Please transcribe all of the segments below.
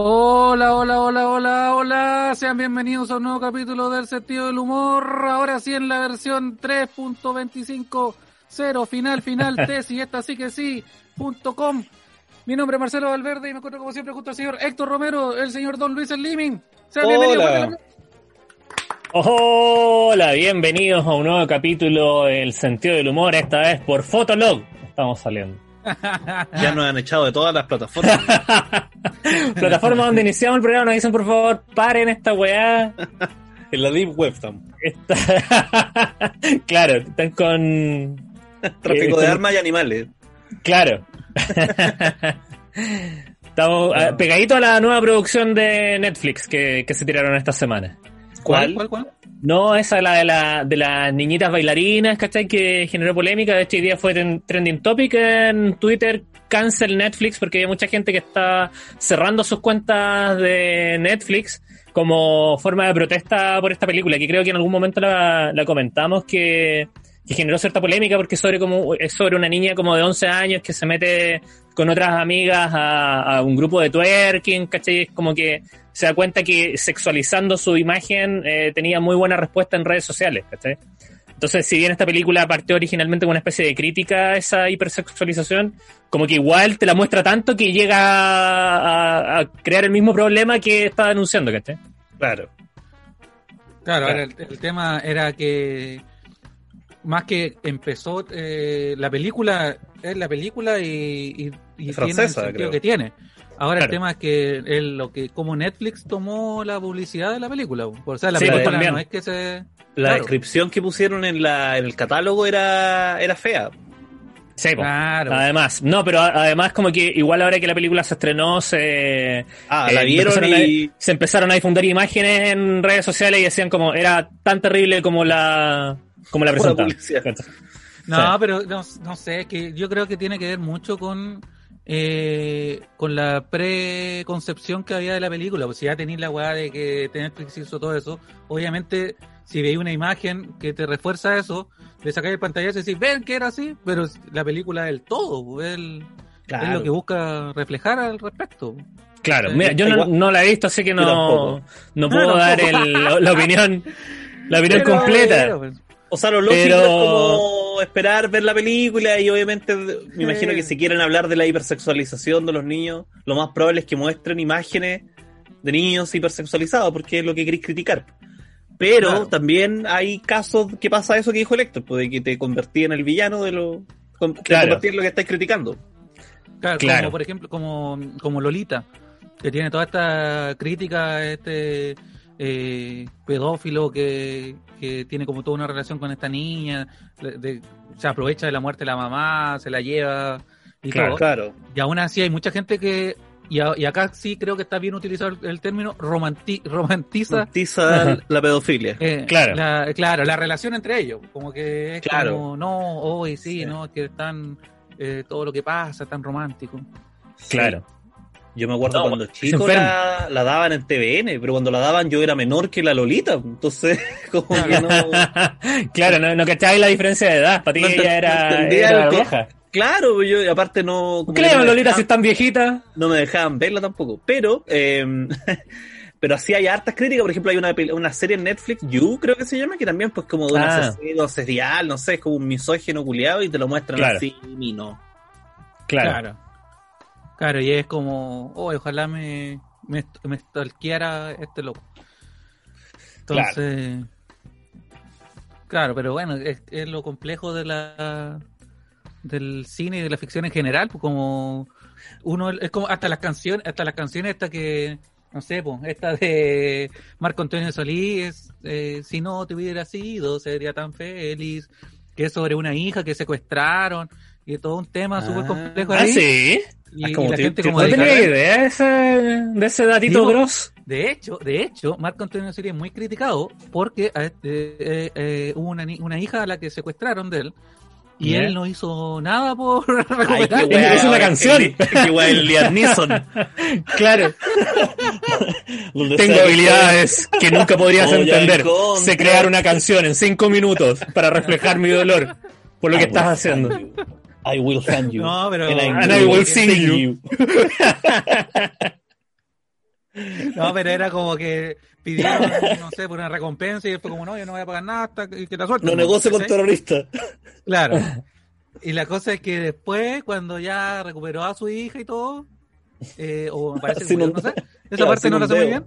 Hola, hola, hola, hola, hola. Sean bienvenidos a un nuevo capítulo del sentido del humor. Ahora sí en la versión 3.25.0, final, final, tesis, esta sí que sí, punto com. Mi nombre es Marcelo Valverde y me encuentro como siempre junto al señor Héctor Romero, el señor Don Luis Sliming. Sean bienvenidos. Hola. Hola, bienvenidos a un nuevo capítulo del sentido del humor, esta vez por Fotolog. Estamos saliendo. Ya nos han echado de todas las plataformas. Plataforma donde iniciamos el programa nos dicen por favor paren esta weá. en la Deep Web estamos. Está- claro, están con. Tráfico Eh, de con- armas y animales. Claro. Estamos eh, pegaditos a la nueva producción de Netflix que, que se tiraron esta semana. ¿Cuál, cuál, cuál? No, esa la de, la, de las niñitas bailarinas, ¿cachai? Que generó polémica. De hecho, hoy día fue trending topic en Twitter. Cancel Netflix porque hay mucha gente que está cerrando sus cuentas de Netflix como forma de protesta por esta película. Que creo que en algún momento la, la comentamos que, que generó cierta polémica porque es sobre, como, es sobre una niña como de 11 años que se mete con otras amigas a, a un grupo de twerking, ¿cachai? Es como que se da cuenta que sexualizando su imagen eh, tenía muy buena respuesta en redes sociales, ¿cachai? Entonces, si bien esta película partió originalmente con una especie de crítica a esa hipersexualización, como que igual te la muestra tanto que llega a, a crear el mismo problema que está denunciando, ¿cachai? Claro. Claro, Claro. el tema era que más que empezó eh, la película, es la película y, y, y Es tiene el francesa, sentido creo. que tiene. Ahora el tema es que lo que como Netflix tomó la publicidad de la película. O sea, la Sí, pues, película también. no es que se... La Claro. descripción que pusieron en, la, en el catálogo era, era fea. Sí. Claro. Además, no, pero además como que igual ahora que la película se estrenó, se, Ah, eh, la vieron empezaron y. a- se empezaron a difundir imágenes en redes sociales y decían como era tan terrible como la como la publicidad. No, Sí. pero no, no sé, es que yo creo que tiene que ver mucho con eh, con la preconcepción que había de la película. Pues si ya tenéis la weá de que Netflix hizo todo eso, obviamente si veis una imagen que te refuerza eso, le sacáis el pantallazo y decís, ven que era así, pero la película es el todo, pues, es, el- es lo que busca reflejar al respecto. Claro, mira, yo no, no la he visto, así que no, no puedo No, dar el- la, la opinión la opinión Pero- completa. pero, pues, O sea, lo lógico Pero- es como esperar ver la película y obviamente me imagino que si quieren hablar de la hipersexualización de los niños, lo más probable es que muestren imágenes de niños hipersexualizados porque es lo que queréis criticar. Pero Claro. también hay casos que pasa eso que dijo el Héctor, pues, de que te convertí en el villano de lo... Te Claro. convertí en lo que estáis criticando. Claro, Claro. como por ejemplo, como, como Lolita, que tiene toda esta crítica este eh, pedófilo que, que tiene como toda una relación con esta niña, de- se aprovecha de la muerte de la mamá, se la lleva y Claro, todo. Claro. Y aún así hay mucha gente que, y, a- y acá sí creo que está bien utilizado el, el término, romanti- romantiza Tiza la pedofilia. eh, Claro. La, claro, la relación entre ellos. Como que es Claro. como, no, hoy sí, Sí. no, es que están, eh, todo lo que pasa, tan romántico. Claro. Yo me acuerdo No, cuando chico la, la daban en TVN, pero cuando la daban yo era menor que la Lolita, entonces como que no... claro, no, no cachabais la diferencia de edad. Para ti No ella era, era vieja. Claro, yo aparte no... como ¿Qué que le no, llaman me Lolita si dejaban, es tan viejita? no me dejaban verla tampoco, pero... eh, pero así hay hartas críticas, por ejemplo hay una, una serie en Netflix, You creo que se llama, que también pues como de un Ah. asesino serial, no sé, es como un misógino culiado y te lo muestran Claro. así y no. Claro. Claro. Claro, y es como, oh, ojalá me, me, me stalkeara este loco. Entonces, claro, pero bueno, es, es lo complejo de la del cine y de la ficción en general, pues como uno es como hasta las canciones, hasta las canciones esta que no sé, pues, esta de Marco Antonio Solís, eh, si no te hubiera sido, sería tan feliz, que es sobre una hija que secuestraron, y todo un tema súper complejo Ah, ahí. sí. Y, Ah, y como la te- gente te- como No de tenía cara- idea de ese, de ese datito Digo- gross. De hecho, de hecho, Marco Antonio Solís es muy criticado porque este, eh, eh, hubo una, una hija a la que secuestraron de él Y él no hizo nada por recuperar. Es una canción. wea, el Liam Neeson. Claro. Tengo habilidades que nunca podrías a entender. Sé crear una canción en cinco minutos para reflejar mi dolor por lo que I estás haciendo. I will find you. No, pero- And And I will sing you. No, pero era como que pidieron, no sé, por una recompensa y él fue como, no, yo no voy a pagar nada hasta que la suerte. No negocio con terroristas. Claro. Y la cosa es que después, cuando ya recuperó a su hija y todo, eh, o me parece que un- no sé, esa claro, parte no la sé muy bien.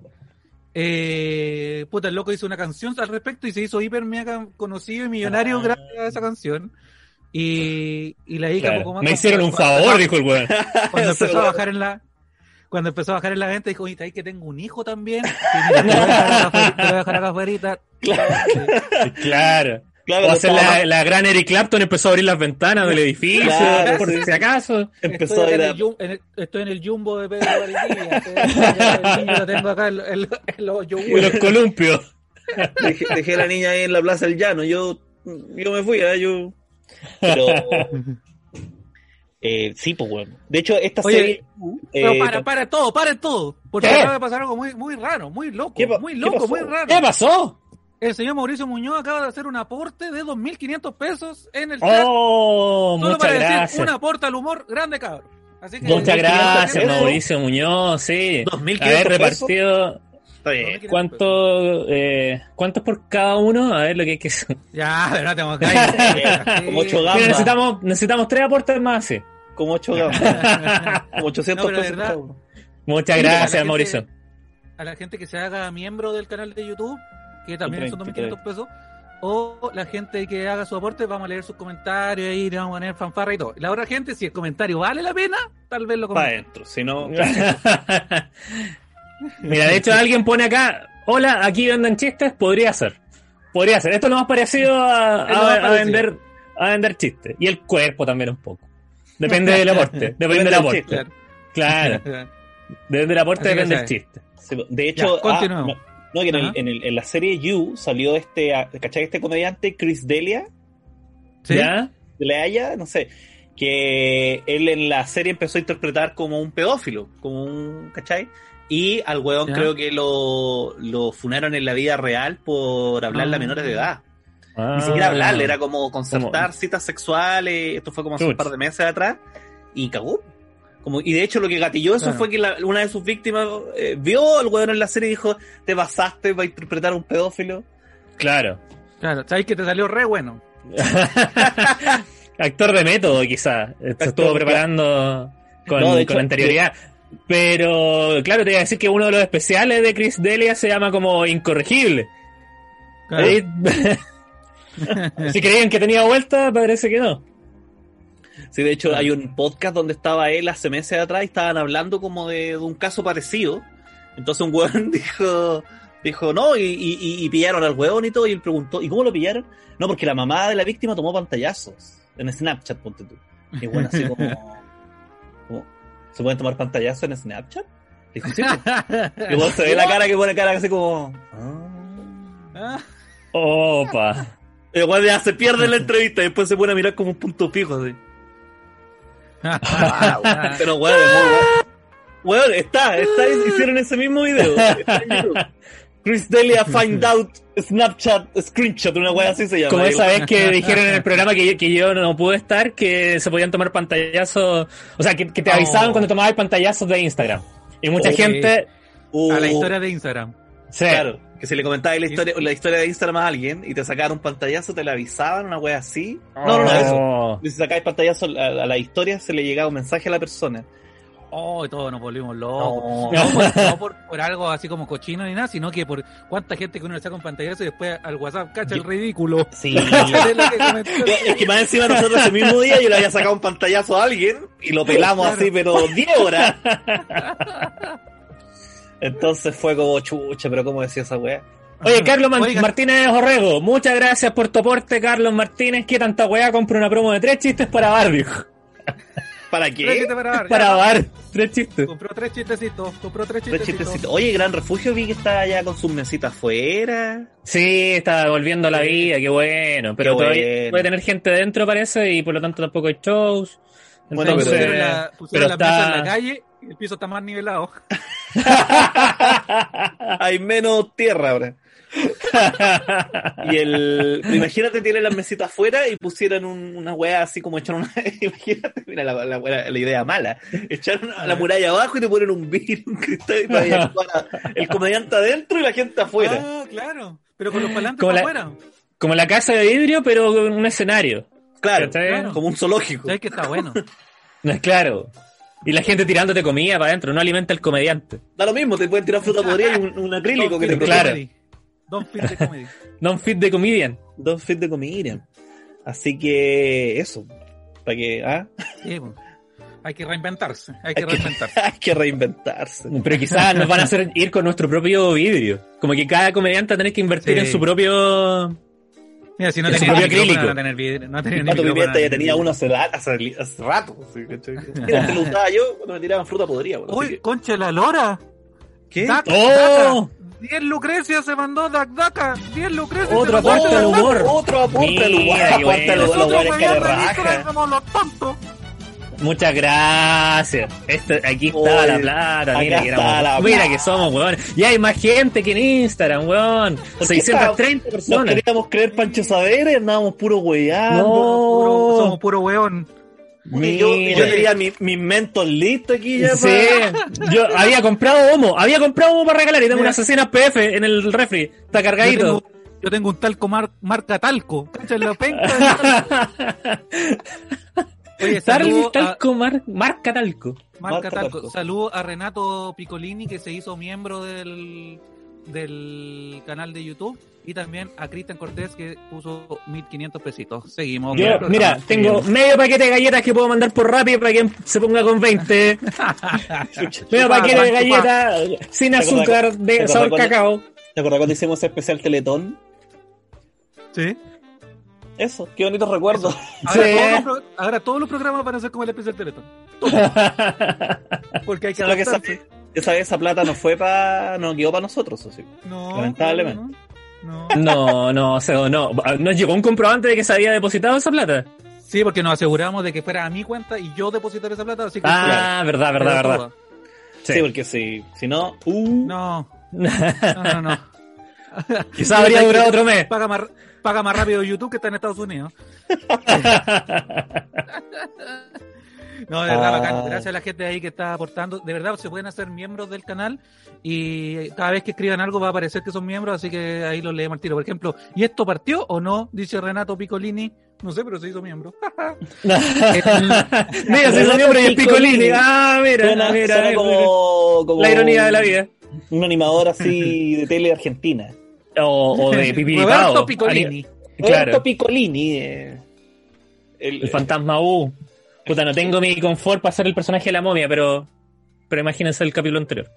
Eh, puta, el loco hizo una canción al respecto y se hizo hiper mega conocido y millonario Ah. gracias a esa canción. Y, y la hija Claro. poco más Me hicieron un favor, dijo el weón. cuando empezó a bajar en la cuando empezó a bajar en la venta dijo, oye, ahí que tengo un hijo también, mira, te voy a dejar acá afuera- te lo voy a dejar acá afuera. Claro. Claro, O hacer la, la gran Eric Clapton empezó a abrir las ventanas del edificio, Claro, por sí. si acaso. empezó a estoy, ir acá a... en el, jum- en el- estoy en el jumbo de Pedro Valdivia. estoy- El niño lo tengo acá en, en- en los yogures. los columpios. Dejé, dejé a la niña ahí en la Plaza del Llano. Yo, yo me fui, ¿eh? yo. Pero. Eh, sí, pues, bueno. De hecho, esta Oye, serie. Pero eh, para, para todo, para todo. Porque ¿Qué? acaba de pasar algo muy, muy raro, muy loco, ¿Qué pa- muy loco, pasó? muy raro. ¿Qué pasó? El señor Mauricio Muñoz acaba de hacer un aporte de 2.500 pesos en el chat. Oh, Solo muchas para decir un aporte al humor grande, cabrón. Así que, Muchas 2.500 gracias. Mauricio Muñoz, sí. 2.500 Haber pesos. repartido. Está bien. ¿Cuánto, eh, ¿Cuántos por cada uno? A ver lo que hay que hacer. Ya, pero no tengo que Como ocho Mira, gambas. necesitamos, necesitamos tres aportes más, sí. Como 8 gambas. Como 800 No, pero de pesos verdad- cada uno. Muchas gracias, gente- Mauricio. a la gente que se haga miembro del canal de YouTube, que también son 33. 2.500 pesos, o la gente que haga su aporte, vamos a leer sus comentarios y le vamos a poner fanfarra y todo. La otra gente, si el comentario vale la pena, tal vez lo Para comente. adentro. Si no. Mira, de hecho alguien pone acá, hola, aquí venden chistes, podría ser. Podría ser. Esto es lo más parecido a, vender a vender chistes. Y el cuerpo también un poco. Depende del aporte. Depende del aporte. chiste. Claro. Depende del aporte, depende del chiste. De hecho, Ya, ah, no, no, que en, el- Ajá. en, el- en la serie You salió este, ah, ¿cachai? Este comediante, Chris Delia, ¿Sí? ¿Ya? de la Haya, no sé, que él en la serie empezó a interpretar como un pedófilo, como un, ¿cachai? Y al weón Ya. creo que lo, lo funaron en la vida real por hablarle a Ah. menores de edad. Ah. Ni siquiera hablarle, era como concertar citas sexuales, esto fue como hace un par de meses atrás, y cagó. Como, y de hecho lo que gatilló eso Claro. fue que la- una de sus víctimas eh, vio al weón en la serie y dijo, te pasaste para interpretar a un pedófilo. Claro. Claro, sabes que te salió re bueno. Actor de método, quizás. Se estuvo preparando con, No, con hecho, anterioridad. Pero, claro, te iba a decir que uno de los especiales de Chris Delia se llama como Incorregible. Claro. Si creían que tenía vuelta, parece que no. Sí, de hecho hay un podcast donde estaba él hace meses atrás y estaban hablando como de, de un caso parecido. Entonces un weón dijo, dijo, no, y, y, y- y pillaron al weón y todo, y él preguntó, ¿y cómo lo pillaron? No, porque la mamá de la víctima tomó pantallazos en Snapchat, ponte tú. Y bueno, así como, ¿se pueden tomar pantallazos en Snapchat? Dijo, sí. pues". Y vos se ve la cara que pone cara así como... "Ah". Ah, Opa. Weón ya se pierde la entrevista y después se pone a mirar como un punto fijo así. ah, Pero weón, es muy weón. Weón, está, está, hicieron ese mismo video. Está en YouTube. Chris Delia find out Snapchat screenshot, una wea así se llama. Como esa vez que dijeron en el programa que yo, que yo no pude estar, que se podían tomar pantallazos, o sea, que, que te avisaban Oh. cuando tomabas pantallazos de Instagram. Y mucha Oh, gente... Uh, a la historia de Instagram. Sí, Claro, que si le comentabas la historia, la historia de Instagram a alguien y te sacaron un pantallazo, te la avisaban, una wea así. No, no, no, eso. Oh. Y Si sacáis pantallazo a, a la historia, se le llegaba un mensaje a la persona. Oh, y todos nos volvimos locos. No. No, por, no por, por algo así como cochino ni nada, sino que por cuánta gente que uno le saca un pantallazo y después al WhatsApp cacha el ridículo. Sí. Que. Es que más encima nosotros ese mismo día yo le había sacado un pantallazo a alguien y lo pelamos Claro. así, pero 10 horas. Entonces fue como chucha, pero ¿cómo decía esa weá? Oye, Carlos Man- Oiga. Martínez Orrego, muchas gracias por tu aporte, Carlos Martínez. ¿Qué tanta weá? Compra una promo de tres chistes para barrio. ¿Para qué? para bar. Para ya. bar, tres chistes. Compró tres chistecitos. Compró tres Tres chistecitos. chistecitos. Oye, Gran Refugio vi que está ya con sus mesitas afuera. Sí, está volviendo a la vida, qué bueno. Pero Qué todavía bueno. puede tener gente dentro, parece, y por lo tanto tampoco hay shows. Bueno, Entonces, Pusieron, la, pusieron pero la mesa en está- la calle y el piso está más nivelado. Hay menos tierra ahora. Y el. Imagínate, tienen las mesitas afuera y pusieran un- una weá así como echaron una. Imagínate, mira la, la, weá- la idea mala. Echaron la muralla abajo y te ponen un vidrio, un cristal y la- el comediante adentro y la gente afuera. Ah, claro. Pero con los palantes Como para la- afuera. Como la casa de vidrio, pero con un escenario. claro, como un zoológico. ¿Sabes que está bueno? No es claro. Y la gente tirándote comida para adentro, no alimenta el comediante. Da lo mismo, te pueden tirar fruta podrida y un, un acrílico que te Claro. Don't fit the comedy. Non fit de comedian. Don't fit de comedian. Así que eso. Para que. ¿ah? Sí, pues. Hay que reinventarse. Hay que Hay que- reinventarse. Hay que reinventarse. Pero quizás nos van a hacer ir con nuestro propio vidrio. Como que cada comediante va a tener que invertir Sí. en su propio. Mira, si no tenía acrílico. no tener vidrio, no tener pato pimienta ya tenía vidrio. uno hace, hace, hace rato. ¿sí? usaba yo cuando me tiraban fruta podrida. bueno, Uy, que- concha la lora. ¿Qué? ¡Oh! Daca. 10 Lucrecia se mandó Dac Daca. 10 Lucrecia. Otro se mandó aporte al humor. Otro aporte al humor. Aporte al humor, que le raja. los tontos. Muchas gracias. Esto, aquí está Oye, la plata. Mira que, éramos- la mira plata. que somos, weón. Y hay más gente que en Instagram, weón. ¿Por qué 630 Nos personas. queríamos creer Pancho y andábamos puro weyando. No. Puro- somos puro weón. Oye, yo, yo tenía mi- mis mentos listos aquí ya. Sí, pa- yo había comprado homo, había comprado homo para regalar y tengo Mira. unas asesinas PF en el refri, está Yo cargadito. tengo, yo tengo un talco mar- marca talco. La penca. Oye, saludo a, talco, mar- marca talco. marca Marca talco. talco. Saludo a Renato Piccolini que se hizo miembro del, del canal de YouTube. Y también a Cristian Cortés que puso 1500 pesitos. Seguimos. Yo, mira, tengo medio paquete de galletas que puedo mandar por Rappi para que se ponga con 20 medio paquete de galletas sin ¿Te azúcar de sabor cuando- cacao. ¿Te acuerdas cuando hicimos especial Teletón? Sí. Eso, qué bonitos recuerdos. Ahora, Sí. todos los, pro- ahora todos los programas van a ser como el especial Teletón. Porque hay que Solo que esa, esa, esa plata no fue para. no quedó para nosotros, así. No, Lamentablemente. No. no. No, no, o sea, no. Nos llegó un comprobante de que se había depositado esa plata. Sí, porque nos aseguramos de que fuera a mi cuenta y yo depositar esa plata, así que Ah, verdad, verdad, verdad. Sí, porque si, si no. Uh, No, no, no, no. Quizás habría durado otro mes. Paga más, paga más rápido YouTube que está en Estados Unidos. No, de verdad, Ah. bacán. Gracias a la gente ahí que está aportando. De verdad, se pueden hacer miembros del canal y cada vez que escriban algo va a aparecer que son miembros, así que ahí los leemos al tiro. Por ejemplo, ¿y esto partió o no? Dice Renato Piccolini. No sé, pero se hizo miembro. mira, se hizo miembro y el Picolini. Ah, mira, suena, mira, suena mira. como, como La ironía de la vida. Un animador así de tele argentina. O, o de pipiripao. Roberto Piccolini. Claro. Roberto Piccolini. eh, el, El fantasma U. Puta, no tengo mi confort para hacer el personaje de la momia, pero. Pero imagínense el capítulo anterior.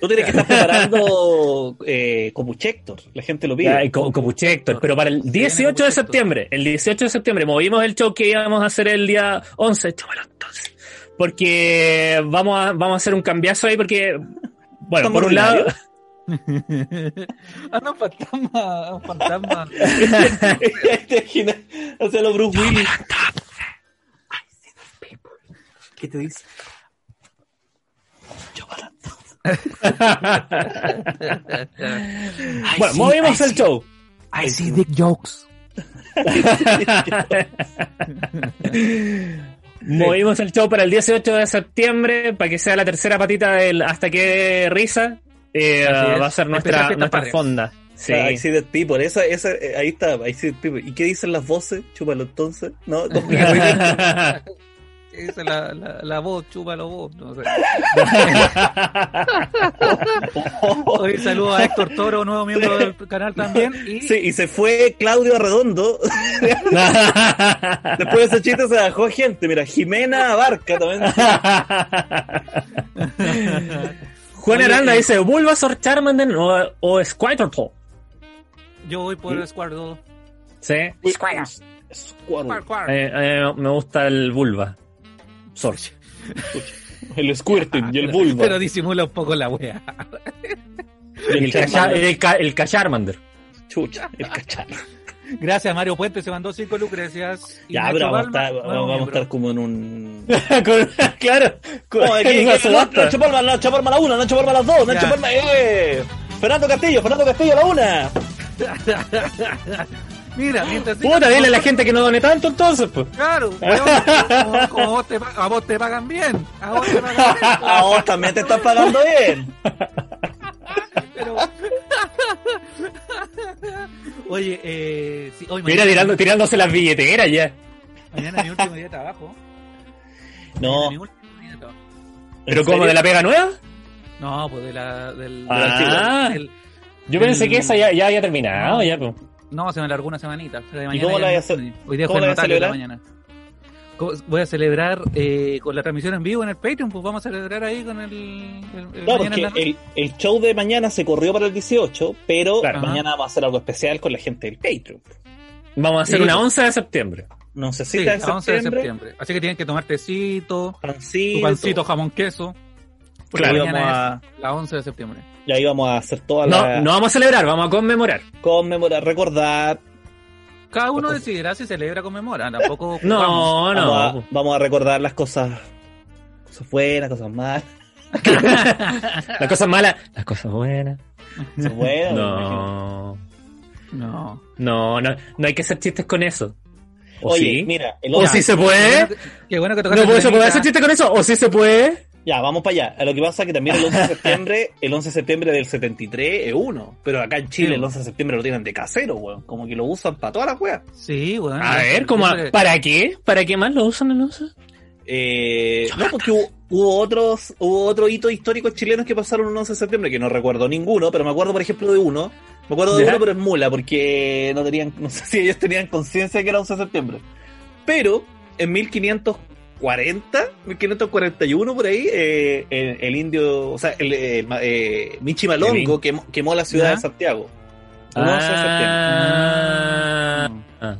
Tú tienes que estar preparando eh, como Chector. La gente lo pide. Héctor, pero para el 18 de septiembre, el 18 de septiembre, movimos el show que íbamos a hacer el día 11, chámalo entonces. Porque vamos a, vamos a hacer un cambiazo ahí porque, bueno, ¿Estamos por un lado, ah, no, fantasma, un fantasma. ¿Te imaginas? Hacerlo Bruce Willis. ¿Qué te dice? bueno, movimos el show. I see dick jokes. Movimos el show para el 18 de septiembre para que sea la tercera patita del Hasta que risa. Eh, va a ser nuestra, nuestra Patrias. fonda. Sí. Ah, I see the people. Esa, esa, eh, ahí está. I see the people. ¿Y qué dicen las voces? Chúpalo entonces. No, no, Esa es la, la, la voz, chúpalo vos. No sé. Hoy saludo a Héctor Toro, nuevo miembro del canal también. Y Sí, y se fue Claudio Arredondo. Después de ese chiste se bajó gente. Mira, Jimena Abarca también. Juan Oye, Aranda eh, dice Bulbasaur, Charmander o, o Squirtle. yo voy por el Squirtle. Sí. Squirtle. Squirtle. Eh, eh, me gusta el Bulba. Ascensor. El squirting y el vulva. Pero disimula un poco la wea. El, cacha- el, ca- el Cacharmander. Chucha, el cacharro. Gracias, Mario Puente, se mandó 5 lucrecias. Ya, pero vamos Palma, estar, vamos a estar como en un. Con- claro. Con, No, aquí, en una subasta. Nacho Palma, Nacho Palma la una, Nacho Palma las dos, Nacho. Palma, eh. Fernando Castillo, Fernando Castillo la una. Mira, mientras Puta, dile a la gente que no done tanto entonces, pues. Claro, weón, como, como vos te, pa- a vos te pagan bien. A vos te pagan bien. A vos también te están pagando bien. Pero... Oye, eh, sí, hoy Mira, tirando, tirándose las billeteras ya. mañana es mi último día de trabajo. No, mi último día de trabajo. ¿Pero ¿En como serio? de la pega nueva? No, pues de la, del, Ah. del- Yo pensé que esa ya, ya había terminado, ya, pues. No, se me largó una semanita. De ¿Y mañana cómo la vas a hacer? Hoy día ¿Cómo fue la el notario de la mañana. ¿Cómo- Voy a celebrar eh, con la transmisión en vivo en el Patreon, pues vamos a celebrar ahí con el... el- el Claro, porque el, el show de mañana se corrió para el 18, pero Claro. mañana vamos a hacer algo especial con la gente del Patreon. Vamos a hacer Sí. una 11 de septiembre. No sé Sí, si a en 11 de septiembre, septiembre. Así que tienen que tomar tecito, pancito, tu pancito, jamón, queso. Porque Claro, mañana vamos a- es la 11 de septiembre. Y ahí vamos a hacer toda No, la no vamos a celebrar, vamos a conmemorar. conmemorar, recordar. Cada uno decidirá si celebra o conmemora. Tampoco No, no. Vamos, a, vamos a recordar las cosas, cosas buenas, cosas malas. Las cosas malas, las cosas buenas. Cosas buenas. No. No. No, no, no hay que hacer chistes con eso. ¿O Oye, sí? mira, el ¿O otro- sí se puede? Qué bueno que ¿No se puede hacer chiste con eso? ¿O sí se puede? Ya, vamos para allá. Lo que pasa es que también el 11 de septiembre, el 11 de septiembre del 73 es uno. Pero acá en Chile Sí. el 11 de septiembre lo tienen de casero, weón. Como que lo usan para todas las weas. Sí, bueno. A ver, ¿cómo, Siempre- ¿para qué? ¿Para qué más lo usan el 11? Eh, no, porque hubo, hubo otros, hubo otros hitos históricos chilenos que pasaron un 11 de septiembre, que no recuerdo ninguno, pero me acuerdo, por ejemplo, de uno. Me acuerdo de ¿Ya? uno, pero es mula, porque no tenían, no sé si ellos tenían conciencia de que era 11 de septiembre. Pero, en 1540, 1541 por ahí, eh, el, el indio, o sea, el, eh, eh, Michi Malongo quemó, quemó la ciudad ¿Ya? de Santiago. Un 11 de septiembre. Ah, ah.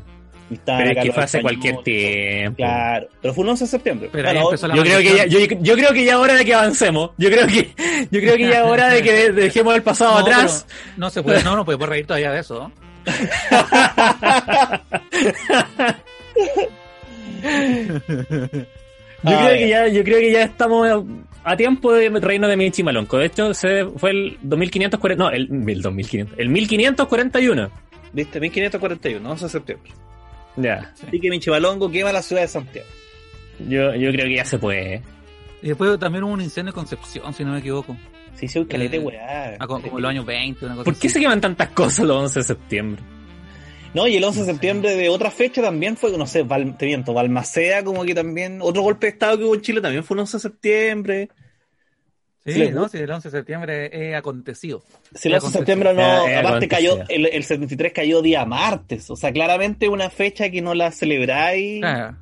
Y Pero es que fue hace cualquier tiempo. Claro, pero fue un 11 de septiembre. Pero Bueno, Yo creo que ya, yo, yo creo que ya es hora de que avancemos. Yo creo que, yo creo que ya es hora de que de- dejemos el pasado No, atrás. No se puede, no, no puede reír todavía de eso. Yo Ah, creo que ya, yo creo que ya estamos a tiempo de reino de Michi Malonco. De hecho, se fue el 2540, no, el, el 2500, el 1541. ¿Viste? 1541, 11 de septiembre. Ya. Así que Michimalongo quema la ciudad de Santiago. Yo, yo creo que ya se puede. Y después también hubo un incendio en Concepción, si no me equivoco. Sí, sí, un calete, Eh, weá. Ah, como, como los años 20, una cosa ¿Por qué así. se queman tantas cosas los 11 de septiembre? No, y el 11 de septiembre de otra fecha también fue, no sé, Val, te miento, Balmaceda, como que también, otro golpe de estado que hubo en Chile también fue un 11 de septiembre. Sí, no, sí, el 11 de septiembre es acontecido. Si el 11 de septiembre no, Eh, aparte cayó, el, el 73 cayó día martes, o sea, claramente una fecha que no la celebráis. Claro.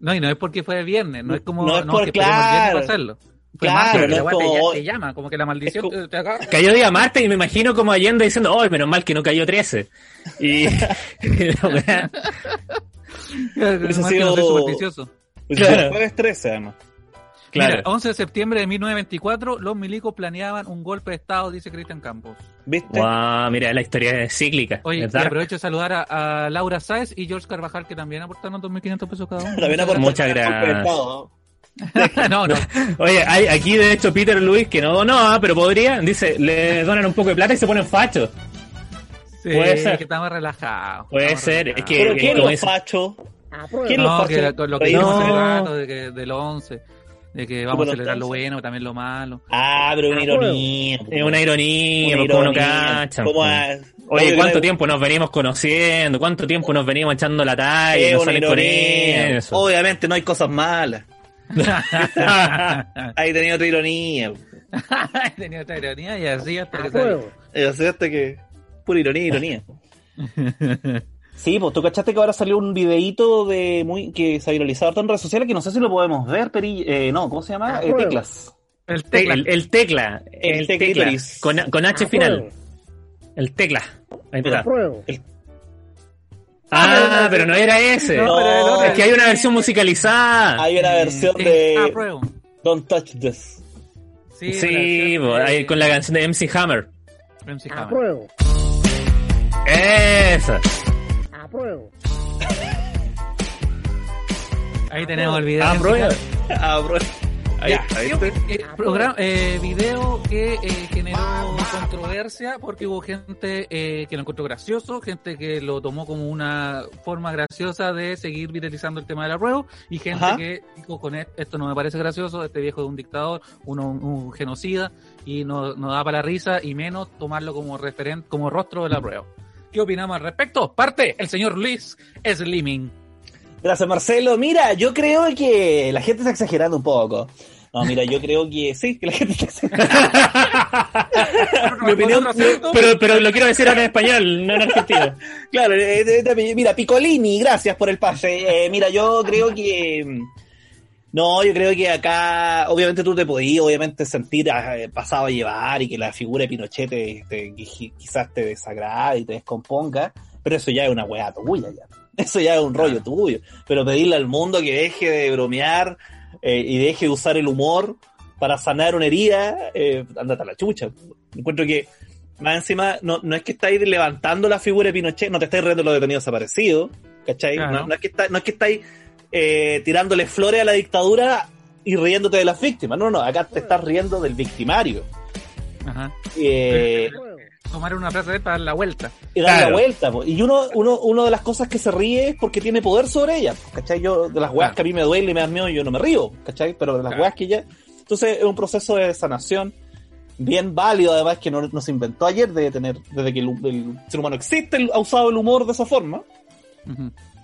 No, y no es porque fue viernes, no es como No es por- que el viernes claro. Fue Claro, martes, no la te, como ya- hoy. te llama, como que la maldición como- te, te agarra. Cayó día martes y me imagino como Allende diciendo, ¡ay, menos mal que no cayó 13! Y. Hubiese sido- supersticioso. Claro. el jueves 13 además. claro. Mira, 11 de septiembre de 1924, los milicos planeaban un golpe de Estado, dice Cristian Campos. ¿Viste? Guau, mira, la historia es cíclica. Oye, y aprovecho de saludar a, a Laura Sáez y George Carvajal, que también aportaron 2.500 pesos cada uno. Muchas el golpe de gracias. ¿no? no. Oye, hay, aquí de hecho Peter Luis, que no donó, ah, pero podría, dice, le donan un poco de plata y se ponen fachos. Sí, Puede ser. que estamos relajados. Puede estamos ser, relajados. es que- Pero ¿quién los dice- fachos? ¿Quién los No, que con lo que dijimos hace rato de que del 11, de que vamos Bueno, a celebrar lo bueno, también lo malo. Ah, pero una ironía. Es una ironía, porque uno ironía. cacha. ¿Cómo pues. Oye, ¿cuánto tiempo nos venimos conociendo? ¿Cuánto tiempo nos venimos echando la talla? Es y no una salen con ironía. eso. Obviamente no hay cosas malas. Ahí tenía otra ironía. Tenía otra ironía y así hasta que salió. Hasta que. Pura ironía, ironía. Sí, pues tú cachaste que ahora salió un videíto de muy que se ha viralizado en redes sociales que no sé si lo podemos ver, Peri, eh, no, ¿cómo se llama? Eh, teclas. El Te- tecla. el, el tecla. El El, tecla. Con, con H final. El tecla. Ahí está. El- Ah, pero no era ese. No, otro. Es que hay una versión musicalizada. Hay una versión de apruebo. Don't Touch This. Sí, la de con la canción de MC Hammer. MC Hammer. Apruebo. Esa. Apruebo. Ahí tenemos el video. Ah, de Ah. Ahí, Ya, ahí video, está. eh, programa- eh, video que eh, generó controversia porque hubo gente eh, que lo encontró gracioso, gente que lo tomó como una forma graciosa de seguir viralizando el tema del apruebo y gente Ajá. que dijo con e- esto no me parece gracioso, este viejo es un dictador, uno, un genocida y no, no da para la risa y menos tomarlo como referente, como rostro del apruebo. ¿Qué opinamos al respecto? Parte el señor Luis Slimming. Gracias, Marcelo. Mira, yo creo que la gente está exagerando un poco. No, mira, yo creo que sí, que la gente está exagerando. Mi opinión. Pero, pero lo quiero decir ahora en español, no en argentino. Claro, eh, eh, eh, mira, Piccolini, gracias por el pase. Eh, mira, yo creo que. No, yo creo que acá, obviamente tú te podías, obviamente, sentir eh, pasado a llevar y que la figura de Pinochet te, te- qui- quizás te desagrade y te descomponga, pero eso ya es una weá tuya, ya. Eso ya es un rollo tuyo. Pero pedirle al mundo que deje de bromear eh, y deje de usar el humor para sanar una herida, eh, andate a la chucha. Encuentro que más encima, no, no es que estáis levantando la figura de Pinochet, no te estáis riendo de los detenidos desaparecidos, ¿cachai? Claro. No, no es que está, no es que estáis eh, tirándole flores a la dictadura y riéndote de las víctimas, no, no, acá te estás riendo del victimario. Ajá. Eh. Tomar una frase de él para dar la vuelta. y dar Claro. la vuelta, po. y uno, uno, uno de las cosas que se ríe es porque tiene poder sobre ella, ¿cachai? Yo, de las weas Claro. que a mí me duele y me dan miedo, yo no me río, ¿cachai? Pero de las Claro. weas que ya... Entonces es un proceso de sanación bien válido, además que no, no se inventó ayer, de tener, desde que el, el ser humano existe, el- ha usado el humor de esa forma.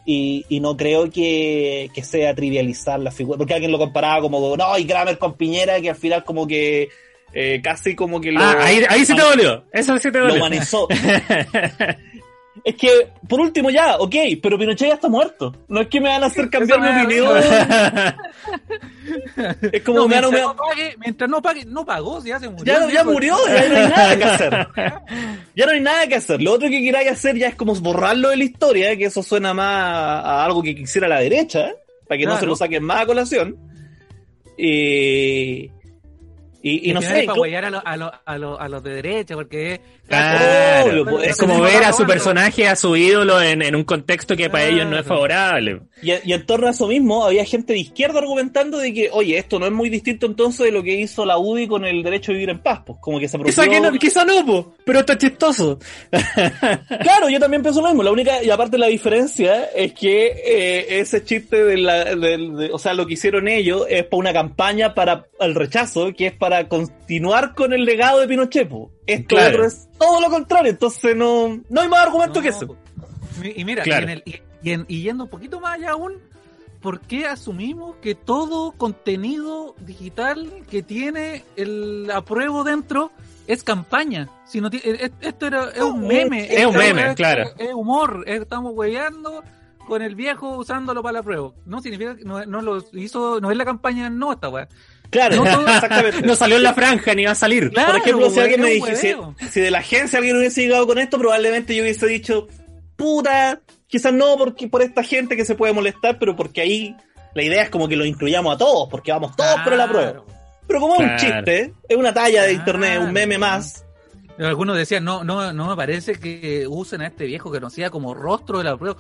Y, y no creo que, que sea trivializar la figura, porque alguien lo comparaba como, no, y Kramer con Piñera, que al final como que eh, casi como que lo, Ah, ahí, ahí sí te dolió. Eso sí te lo dolió. humanizó. es que, por último ya, ok, pero Pinochet ya está muerto. No es que me van a hacer cambiar mi opinión. es como No, me van a- mientras, me- no pague, mientras no pague, no pagó, ya se murió. ya, ya murió, ya no hay nada que hacer. Ya no hay nada que hacer. Lo otro que queráis hacer ya es como borrarlo de la historia, que eso suena más a algo que quisiera la derecha, para que no se lo saquen más a colación. Y, y, y no sé, es para huellar a, lo- a, lo- a, lo- a los de derecha, porque Claro, Obvio, pues, es como ver a su personaje, a su ídolo en, en un contexto que para ellos no es Claro. favorable. Y, y en torno a eso mismo, había gente de izquierda argumentando de que, oye, esto no es muy distinto entonces de lo que hizo la UDI con el derecho a vivir en paz, pues como que se Quizá, apropió... que no, quizá no, po, pero está chistoso. Claro, yo también pienso lo mismo. La única, y aparte la diferencia es que eh, ese chiste de la, del- de- o sea, lo que hicieron ellos es para una campaña para el rechazo, que es para continuar con el legado de Pinochet. po. Esto Claro. otro es todo lo contrario, entonces no, no hay más argumento No, que eso. Y mira, Claro. y, en el- y- y en- y yendo un poquito más allá aún, ¿por qué asumimos que todo contenido digital que tiene el apruebo dentro es campaña? Si no tiene- es- esto era, es un meme. es un meme, es- claro. Es, humor, es- estamos hueveando con el viejo usándolo para la apruebo. No significa que no, no lo hizo, no es la campaña, no esta weá. Claro, No todo- exactamente. No salió en la franja ni va a salir. Claro, Por ejemplo, si alguien me dijese, si de la agencia alguien hubiese llegado con esto, probablemente yo hubiese dicho, puta, quizás no porque por esta gente que se puede molestar, pero porque ahí la idea es como que lo incluyamos a todos, porque vamos todos por la prueba. Claro. Pero como es un Claro. chiste, es una talla de internet, un meme Claro. más. Algunos decían, no, no, no me parece que usen a este viejo que nos hacía como rostro de la prueba.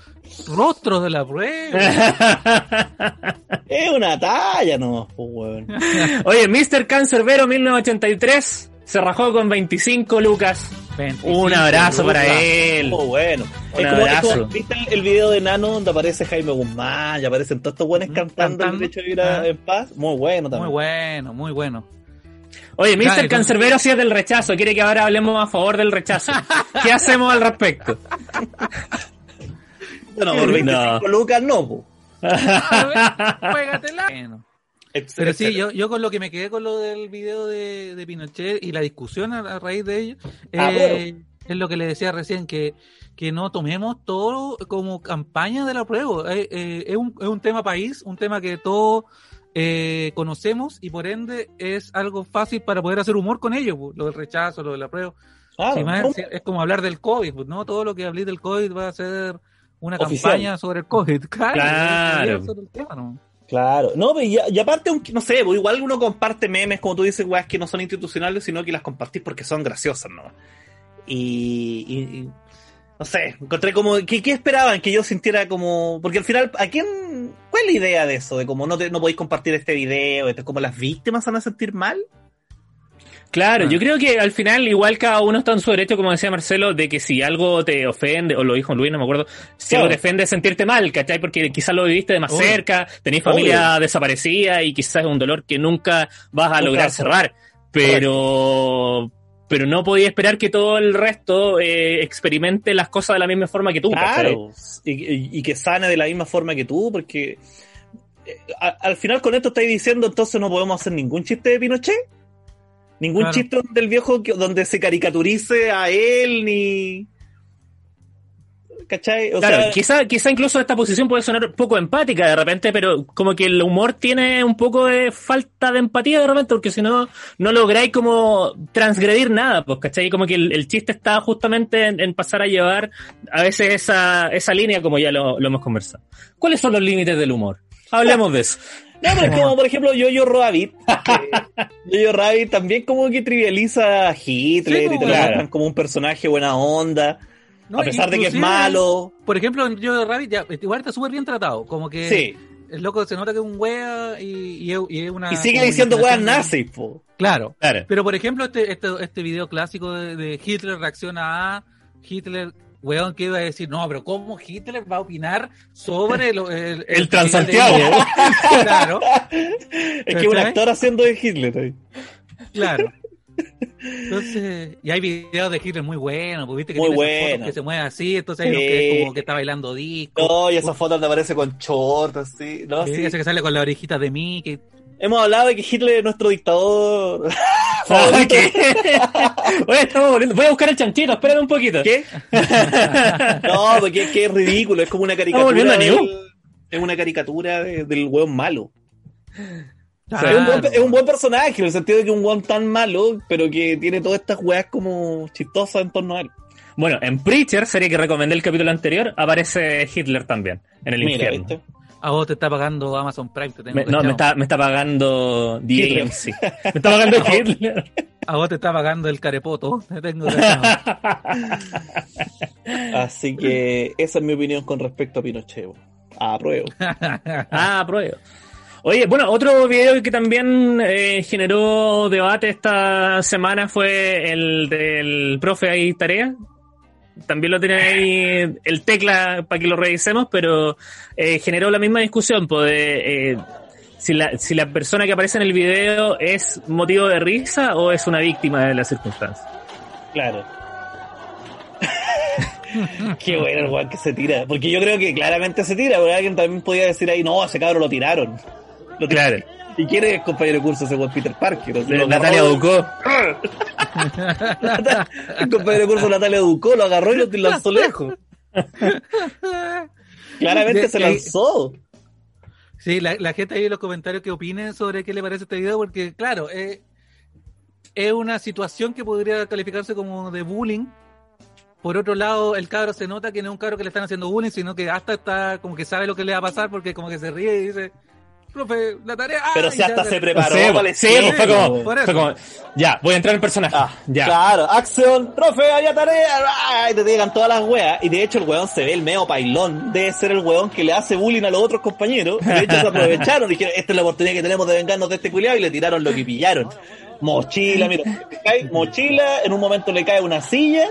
Rostro de la prueba. Es una talla nomás, pues, weón. Oye, Mr. Cancerbero 1983 se rajó con 25 lucas. 25 Un abrazo para él. Oh, bueno. Un Es como, es abrazo. como- ¿Viste el, el video de Nano donde aparece Jaime Guzmán y aparecen todos estos buenos Mm, cantando, cantando. el derecho a vivir Ah. en paz? Muy bueno Muy también. bueno, muy bueno. Oye, Mr. Claro, Cancerbero sí es del rechazo. Quiere que ahora hablemos a favor del rechazo. ¿Qué hacemos al respecto? Bueno, por 25 lucas no. Ah, Juégatela. Bueno. Pero sí, Etcétera. yo, yo con lo que me quedé con lo del video de, de Pinochet y la discusión a, a raíz de ello, Ah, eh, es lo que le decía recién, que, que no tomemos todo como campaña de la prueba. Eh, eh, es, un, es un tema país, un tema que todos eh, conocemos y por ende es algo fácil para poder hacer humor con ello, pues, lo del rechazo, lo de la prueba. Claro. Si más, si- es como hablar del COVID, pues, ¿no? Todo lo que hablé del COVID va a ser una Oficial. campaña sobre el COVID. Claro. Claro. sobre el tema, ¿no? Claro, no, y, y aparte, no sé, pues igual uno comparte memes, como tú dices, weas que no son institucionales, sino que las compartís porque son graciosas, ¿no? Y- no sé, encontré como, ¿qué, ¿qué esperaban? Que yo sintiera como, porque al final, ¿a quién, cuál es la idea de eso? De como no, te, no podéis compartir este video, de como las víctimas van a sentir mal. Claro, Ah. yo creo que al final igual cada uno está en su derecho, como decía Marcelo, de que si algo te ofende, o lo dijo Luis, no me acuerdo, si Claro. algo te ofende sentirte mal, ¿cachai? Porque quizás lo viviste de más cerca, tenés familia desaparecida y quizás es un dolor que nunca vas a Nunca lograr cerrar. Pero pero no podía esperar que todo el resto eh, experimente las cosas de la misma forma que tú. Claro, y, y- y que sane de la misma forma que tú, porque eh, a- al final con esto estáis diciendo entonces no podemos hacer ningún chiste de Pinochet. Ningún Claro. chiste del viejo que- donde se caricaturice a él, ni... ¿Cachai? O Claro, sea, quizá, quizá incluso esta posición puede sonar poco empática de repente, pero como que el humor tiene un poco de falta de empatía de repente, porque si no, no lográis como transgredir nada, pues, ¿cachai? Como que el, el chiste está justamente en, en pasar a llevar a veces esa, esa línea, como ya lo, lo hemos conversado. ¿Cuáles son los límites del humor? Hablemos de eso. No, pero es como, por ejemplo, Jojo Rabbit. Jojo Rabbit también como que trivializa a Hitler Sí, y te lo claro. como un personaje buena onda, No, a pesar de que es malo. Por ejemplo, en Jojo Rabbit ya, igual está súper bien tratado. Como que Sí, el loco se nota que es un wea y, y es, y es una. y sigue diciendo weas nazis, po. Claro. Claro. Pero por ejemplo, este, este, este video clásico de, de Hitler reacciona a Hitler, weón, que iba a decir, no, pero ¿cómo Hitler va a opinar sobre lo- el, El Transantiago. claro, Es que un actor haciendo de Hitler. ahí. claro. Entonces, y hay videos de Hitler muy buenos, pues viste que Muy tiene esas fotos buenos. que se mueve así, entonces hay uno que Sí. es como que está bailando disco. No, y esa foto te aparece con short, así. No, Sí, sí. ese que sale con la orejita de Mickey. Hemos hablado de que Hitler es nuestro dictador. Favorito. ¿qué? Oye, estamos volviendo. Voy a buscar el chanchito, espérame un poquito. ¿Qué? No, porque es que es ridículo, es como una caricatura. del- es una caricatura de- del weón malo. O sea, Claro. es, un buen, es un buen personaje, en el sentido de que es un weón tan malo, pero que tiene todas estas weas como chistosas en torno a él. Bueno, en Preacher, serie que recomendé el capítulo anterior, aparece Hitler también, en el Mira, infierno. ¿viste? A vos te está pagando Amazon Prime. Te tengo Me- no, me está, me está pagando. AMC. Me está pagando Hitler. A vos te está pagando el carepoto. Te tengo. Así que esa es mi opinión con respecto a Pinochet. bo. Apruebo. ah, pruebo. Oye, bueno, otro video que también eh, generó debate esta semana fue el del profe ahí tarea. También lo tiene ahí el tecla para que lo revisemos, pero eh, generó la misma discusión pues, eh, si, la, si la persona que aparece en el video es motivo de risa o es una víctima de las circunstancias. Claro. Qué bueno el weón que se tira. Porque yo creo que claramente se tira, porque alguien también podía decir ahí, no, ese cabrón lo tiraron. Lo. Claro. ¿Y quién es compañero de curso ese weón Peter Parker? O sea, lo Natalia Ducó. El compañero de curso Natalia Ducó lo agarró y lo lanzó lejos. Claramente De- se lanzó. Sí, la, la gente ahí en los comentarios que opinen sobre qué le parece este video, porque claro, eh, es una situación que podría calificarse como de bullying. Por otro lado, el cabro se nota que no es un cabro que le están haciendo bullying, sino que hasta está como que sabe lo que le va a pasar porque como que se ríe y dice, profe, la tarea... ¡ah! Pero y si hasta se- se preparó Sí, para el sí, fue como, por eso. fue como, ya, voy a entrar en el personaje. Ah, ya. Claro, acción, profe, haya tarea, ¡ah! y te digan todas las weas. Y de hecho el weón se ve el medio pailón. Debe ser el weón que le hace bullying a los otros compañeros. De hecho se aprovecharon, dijeron, esta es la oportunidad que tenemos de vengarnos de este culiado y le tiraron lo que pillaron. Mochila, mira, cae mochila, en un momento le cae una silla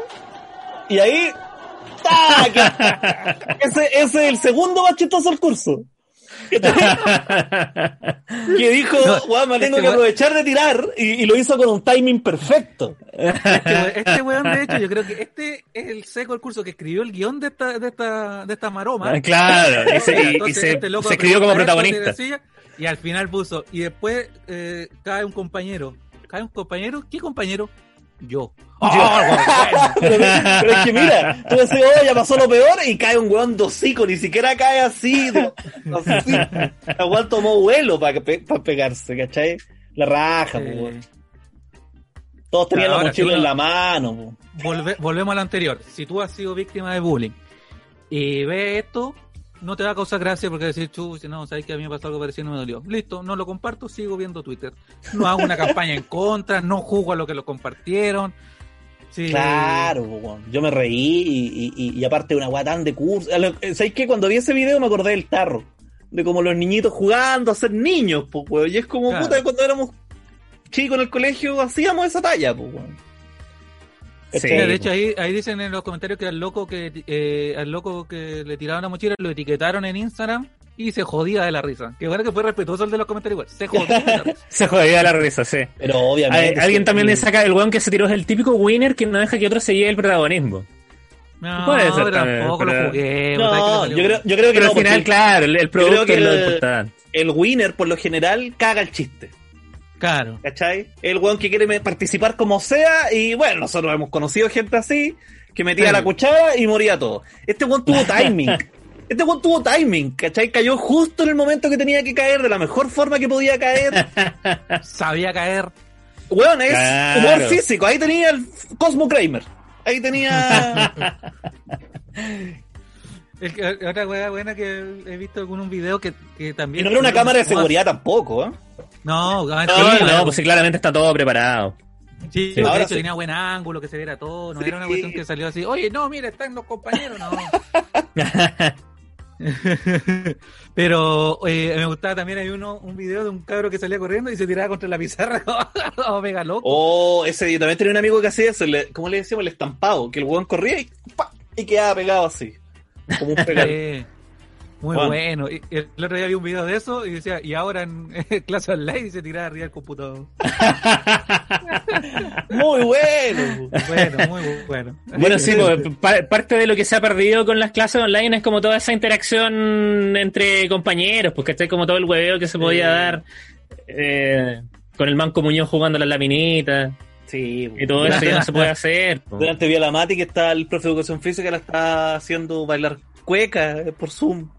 y ahí... ¡tac! Ese, ese es el segundo más chistoso del curso. Que dijo, No, weón, me tengo este que weón- aprovechar de tirar y, y lo hizo con un timing perfecto. Este, este weón, de hecho, yo creo que este es el seco del curso que escribió el guion de esta, de esta, de esta maroma. Ah, Claro, y se, y- y Entonces, se- este loco se escribió como protagonista. Y al final puso, y después eh, cae un compañero. ¿Cae un compañero? ¿Qué compañero? Yo. ¡Ah, pero, pero es que mira, tú decís, oh, ya pasó lo peor y cae un weón dosico, ni siquiera cae así. así. El weón tomó vuelo para pegarse, ¿cachai? La raja, Eh, weón. Todos tenían la ahora, mochila uno- en la mano, po. volve- volvemos a lo anterior. Si tú has sido víctima de bullying y ve esto, no te va a causar gracia porque decir, chucha, no, sabes que a mí me pasó algo parecido y no me dolió. Listo, no lo comparto, sigo viendo Twitter. No hago una campaña en contra, no juzgo a lo que lo compartieron. Sí. Claro, yo me reí y, y, y aparte una tan de curso. ¿Sabes qué? Cuando vi ese video me acordé del tarro. De como los niñitos jugando a ser niños, pues. Y es como, Claro. puta, cuando éramos chicos en el colegio hacíamos esa talla, pues, weón. Sí, de hecho, ahí, ahí dicen en los comentarios que al loco que eh, al loco que le tiraron la mochila lo etiquetaron en Instagram y se jodía de la risa. Que bueno que fue respetuoso el de los comentarios igual. Se jodía de la risa. Se jodía la risa, sí. Pero obviamente. Hay- alguien sí. también le saca el weón que se tiró es el típico winner que no deja que otro se lleve el protagonismo. No, Puede ser pero también, tampoco pero- lo jugué. No, yo creo, yo creo que Pero no, al final, porque claro, el, el producto que es lo el- importante. el winner, por lo general, caga el chiste. Claro. ¿Cachai? El weón que quiere participar como sea, y bueno, nosotros hemos conocido gente así, que metía Sí. la cuchara y moría todo. Este weón tuvo timing. Este weón tuvo timing, ¿cachai? Cayó justo en el momento que tenía que caer, de la mejor forma que podía caer. Sabía caer. Weón, es Claro. humor físico. Ahí tenía el Cosmo Kramer. Ahí tenía. El que- otra wea buena que he visto en un video que, que y también. no era una cámara de seguridad tampoco, ¿eh? No, ah, No, sí, no, pues sí, claramente está todo preparado. Sí, Sí. de Ahora hecho sí. tenía buen ángulo, que se viera todo. No Sí. era una cuestión que salió así. Oye, no, mira, están los compañeros. No. Pero eh, me gustaba también, hay uno, un video de un cabro que salía corriendo y se tiraba contra la pizarra. oh, mega loco. Oh, ese yo también tenía un amigo que hacía eso, le- ¿cómo le decíamos? El estampado, que el weón corría y, ¡pa! y quedaba pegado así. Como un pegar. Muy Juan. bueno. Y- el otro día vi un video de eso y decía, y ahora en clase online y se tiraba arriba del computador. Muy bueno. Bueno, muy bueno. Bueno, sí, pues, pa- parte de lo que se ha perdido con las clases online es como toda esa interacción entre compañeros, porque está como todo el hueveo que se podía Sí. dar eh, con el Manco Muñoz jugando a las laminitas Sí, y todo eso ya no se puede hacer. Durante vi a la Mati que está el profe de educación física la está haciendo bailar cueca eh, por Zoom.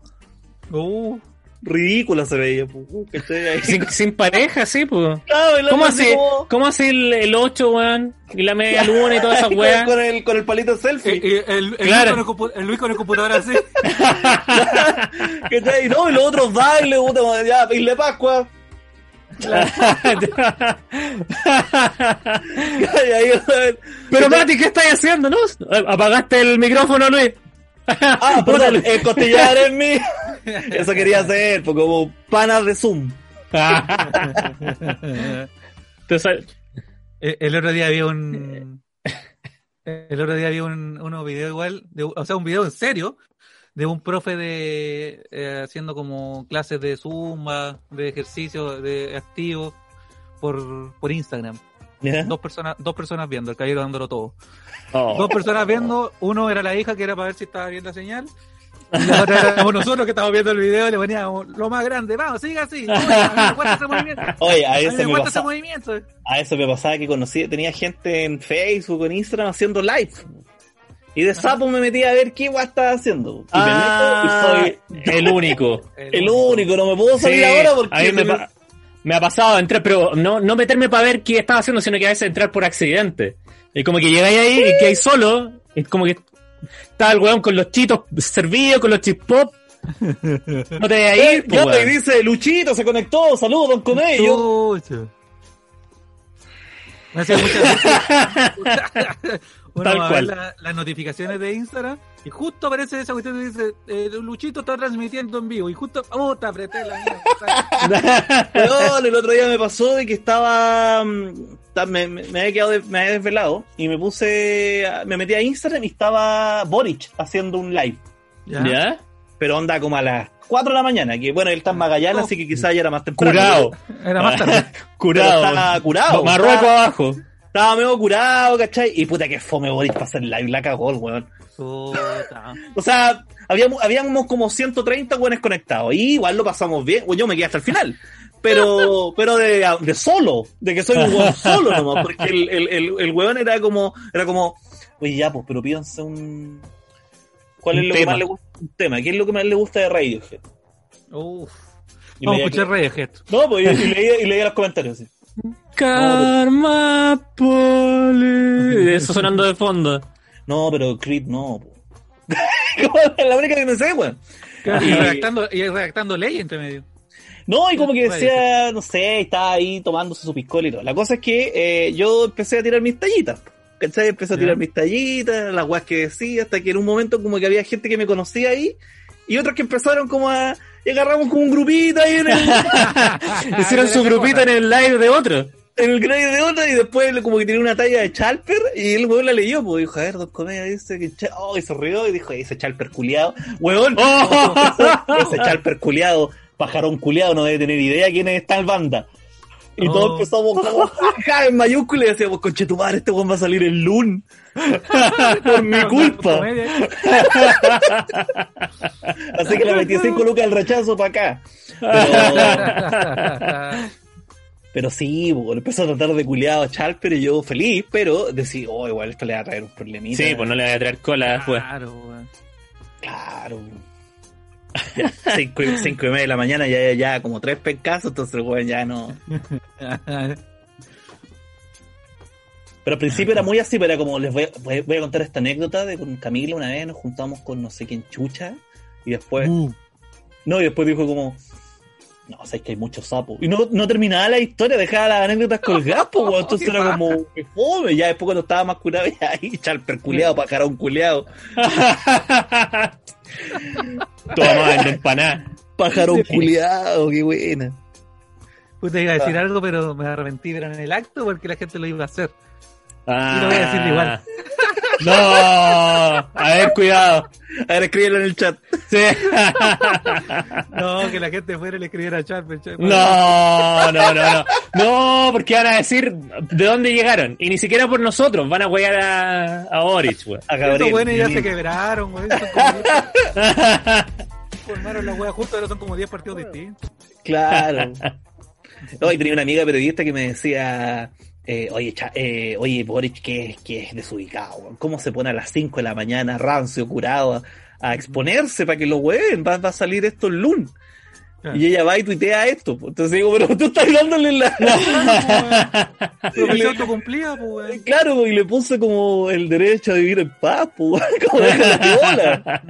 Uh, Ridícula se veía. pu, uh. Sin, sin pareja, sí, pues. ¿Cómo así hace, como- ¿Cómo hace el, el 8, weón? Y la media luna y todas esas weas. con el, con el palito eh, selfie. eh, el, el Claro. Luis con el, compu- el Luis con el computador así. ¿Cachai? No, y los otros bailes, puta, ya, pedirle Pascua. Y Pero Mati, ¿qué estás haciendo, no? Apagaste el micrófono, Luis. Ah, perdón, el costillar es mí. Eso quería hacer, pues, como panas de Zoom. Entonces, Eh, El otro día había un. El otro día había un unos video igual, de, o sea, un video en serio, de un profe de eh, haciendo como clases de zumba, de ejercicio, de activo, por, por Instagram. Dos personas, dos personas viendo, el caballero dándolo todo. oh. Dos personas viendo, uno era la hija que era para ver si estaba bien la señal. Éramos nosotros que estábamos viendo el video le poníamos lo más grande, vamos, siga así. Oye, a mí me cuesta ese movimiento. A Oye, a mí eso me pasaba, movimiento. a eso me pasaba que conocí, tenía gente en Facebook, en Instagram haciendo live. Y de sapo me metí a ver qué guay estaba haciendo. Y me Ah, meto y soy el único. el único, no me puedo salir Sí, ahora porque a mí me, se pa- me ha pasado entrar, pero no, no meterme para ver qué estaba haciendo, sino que a veces entrar por accidente. Y como que llegáis ahí y que hay solo, es como que está el weón con los chitos servidos, con los chip pop. No te vayas a ir, po, y dice, Luchito se conectó, saludos, don Comello. Me hacía muchas. Uno Tal cual. la- las notificaciones de Instagram y justo aparece esa cuestión y dice: eh, Luchito está transmitiendo en vivo. Y justo, oh, te apreté la mierda. Weón, el otro día me pasó de que estaba. Me, me, me había quedado de- me había desvelado y me puse. Me metí a Instagram y estaba Boric haciendo un live. ¿Ya? ¿Ya? Pero onda como a las 4 de la mañana. Que bueno, él está en Magallanes, Oh. así que quizás ya era más temprano. Curado. Era más tarde. Curado. estaba curado. Marruecos Estaba, abajo. estaba medio curado, ¿cachai? Y puta que fome Boric para hacer live, la cagó el weón. Puta. O sea, habíamos, habíamos como 130 buenos conectados. Y igual lo pasamos bien. Yo me quedé hasta el final. Pero, pero de, de solo, de que soy un weón solo nomás, porque el, el, el, el weón era como, era como, oye ya, pues, pero pídanse un, ¿cuál Un es lo tema. que más le gusta? Un tema, ¿qué es lo que más le gusta de Radiohead? Uf. Y Vamos a escuchar Radiohead. No, pues, y, y leía, y leía los comentarios así. Karma Poli. Eso sonando de fondo. No, pero Creed no, como la única que me sé, weón. Y- redactando, y redactando ley entre medio. No, y como que decía, no sé, estaba ahí tomándose su piscola y todo. La cosa es que eh, yo empecé a tirar mis tallitas. ¿Cachai? Empecé a tirar mis tallitas, las weas que decía, hasta que en un momento como que había gente que me conocía ahí y otros que empezaron como a... Y agarramos como un grupito ahí en el, Hicieron su grupito en el live de otro. en el grade de otra y después como que tenía una talla de Chalper y el weón la leyó, pues dijo, a ver, dos comedias dice que Cha- oh, y se rió y dijo, ese Chalper culiado, weón, ese Chalper culiado, pajarón culiado, no debe tener idea quién es tal banda. Y Oh. todos empezamos como jaja en mayúscula y decíamos, conche tu madre, este weón va a salir el Lun. Por mi culpa. Así que le metí cinco lucas el rechazo para acá. Pero, pero sí, weón, empezó a tratar de culiado a Chalper y yo feliz, pero decía, oh, igual esto le va a traer un problemita. Sí, pues no le voy a traer cola después. Claro, weón. Claro. Cinco, y, cinco y media de la mañana ya, ya como tres pencazos, entonces weón ya no. Pero al principio era muy así, pero era como les voy a, voy a- voy a contar esta anécdota de con Camila una vez nos juntamos con no sé quién chucha y después Uh, no y después dijo como no, o sea, es que hay muchos sapos. Y no, no terminaba la historia, dejaba las anécdotas colgadas, pues, weón. entonces qué era como que fome. Ya después cuando estaba más curado, ya ahí, charper culiado, pajarón culiado, Toma, el de empanada. pajarón culiado, qué buena. puta, iba a decir Ah. algo, pero me arrepentí, pero en el acto porque la gente lo iba a hacer. Ah. Y lo voy a decir igual. No, a ver, cuidado. A ver, escríbelo en el chat. Sí. No, que la gente fuera y le escribiera a Charper. Charper. No, no, no, no. No, porque van a decir de dónde llegaron. Y ni siquiera por nosotros. Van a huear a, a Orich, güey. A Estos Gabriel. buenos ya se quebraron, güey. Son como- Formaron la wea justo, ahora son como 10 partidos distintos. Claro. No, y tenía una amiga periodista que me decía, eh, oye, cha- eh, oye, Boric, que, que es desubicado. ¿cómo se pone a las 5 de la mañana, rancio, curado, a, a exponerse para que lo hueven? Va, va a salir esto el lunes. Claro. Y ella va y tuitea esto. Entonces digo, pero tú estás dándole la... Pero que se autocumplía, pues, güey. Claro, y le puse como el derecho a vivir en paz, pues, como déjalo piola.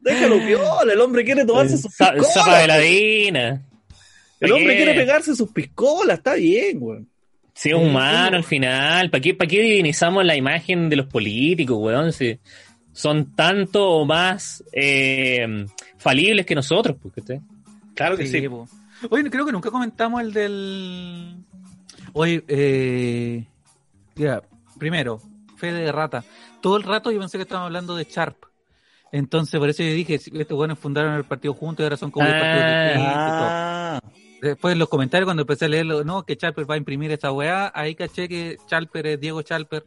Déjalo piola, el hombre quiere tomarse sus piscolas. Zapa de ladina. El hombre quiere pegarse sus piscolas, está bien, weón. Sí, es humano al final. ¿Para qué, ¿Para qué divinizamos la imagen de los políticos, weón? Si son tanto o más eh, falibles que nosotros, pues, ¿cachai? Claro que sí. Oye, creo que nunca comentamos el del. Oye, eh. Ya, primero, Fede de Rata. Todo el rato yo pensé que estábamos hablando de Sharp. Entonces, por eso yo dije, si estos buenos fundaron el partido juntos y ahora son como diez partidos Ah. todo. Ah, Después en los comentarios, cuando empecé a leerlo, no, que Chalper va a imprimir esta weá, ahí caché que Chalper es Diego Chalper.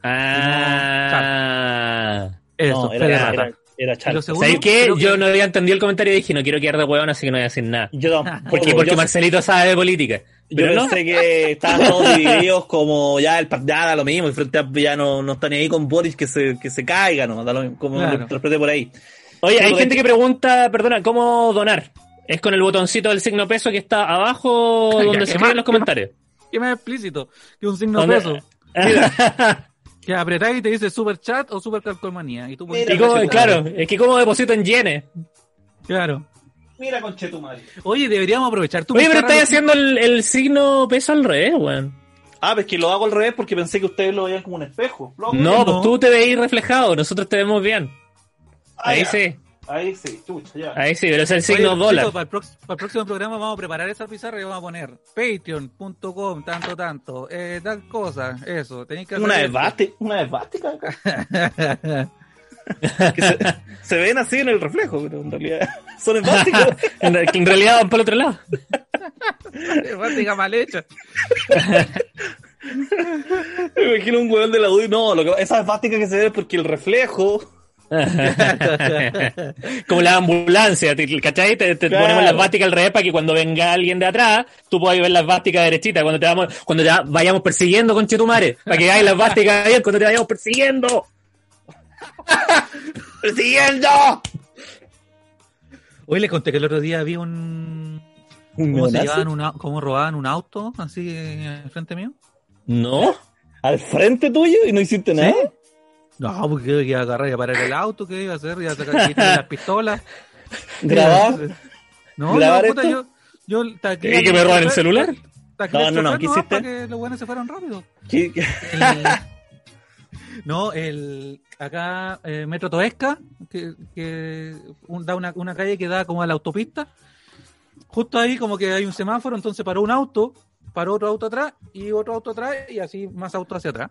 Ah. Eso, no, Fede era, Rata. era, era segundo- ¿Sabes qué? que- Yo no había entendido el comentario y dije, no quiero quedar de huevón, así que no voy a decir nada. Yo tampoco, Porque, porque yo, Marcelito sabe de política. yo Pero no. pensé que estaban todos divididos como ya el partido da lo mismo y frente a ya no, no están ni ahí con Boris que se, que se caiga, ¿no? Da lo mismo, como Claro. lo interpreté por ahí. Oye, hay gente que pregunta, perdona, ¿cómo donar? ¿Es con el botoncito del signo peso que está abajo donde ¿qué se escriben los comentarios? Que más explícito que un signo ¿Dónde? peso. Que apretáis y te dice super chat o super calcolmanía. Y tú pones y cómo, claro, es que cómo deposito en yenes. Claro. Mira con Chetumari. Oye, deberíamos aprovechar tu Oye, pero lo- haciendo el, el signo peso al revés, weón. Ah, pues que lo hago al revés porque pensé que ustedes lo veían como un espejo. No, pues tú te veis reflejado, nosotros te vemos bien. Ah, Ahí ya. sí, Ahí sí, chucha, ya. ahí sí, pero es el Oye, signo chicos, dólar. Para el, prox- para el próximo programa vamos a preparar esa pizarra y vamos a poner patreon.com, tanto, tanto, eh, tal cosa, eso. Tenéis que hacer Una esto. esvástica, una acá. Que se, se ven así en el reflejo, pero en realidad son esvásticas. En, en realidad van para el otro lado. Esvástica mal hecha. Me imagino un hueón de la UDI. No, lo que, esa esvástica que se ve es porque el reflejo. Como la ambulancia, te- ¿cachai? Te, te Claro. ponemos la esvástica al revés para que cuando venga alguien de atrás, tú puedas ver la esvástica derechita. Cuando te vamos, cuando ya vayamos persiguiendo con Chetumare, para que veáis la esvástica bien cuando te vayamos persiguiendo. ¡Persiguiendo! Hoy le conté que el otro día vi un. ¿Un ¿Cómo se llevaban un au- cómo robaban un auto así eh, al frente mío? ¿No? ¿Al frente tuyo y no hiciste nada? No, porque iba a agarrar y a parar el auto, ¿qué iba a hacer? Iba a sacar las pistolas. ¿Grabar? No, ¿Grabar no, puta, esto? yo, yo ¿Y que me roban el celular? No, no, no, ¿qué hiciste? Para que los buenos se fueran rápido. ¿Qué- qué? El- no, el acá eh, Metro Toesca, que, que un- da una, una calle que da como a la autopista. Justo ahí como que hay un semáforo, entonces paró un auto, paró otro auto atrás y otro auto atrás y así más autos hacia atrás.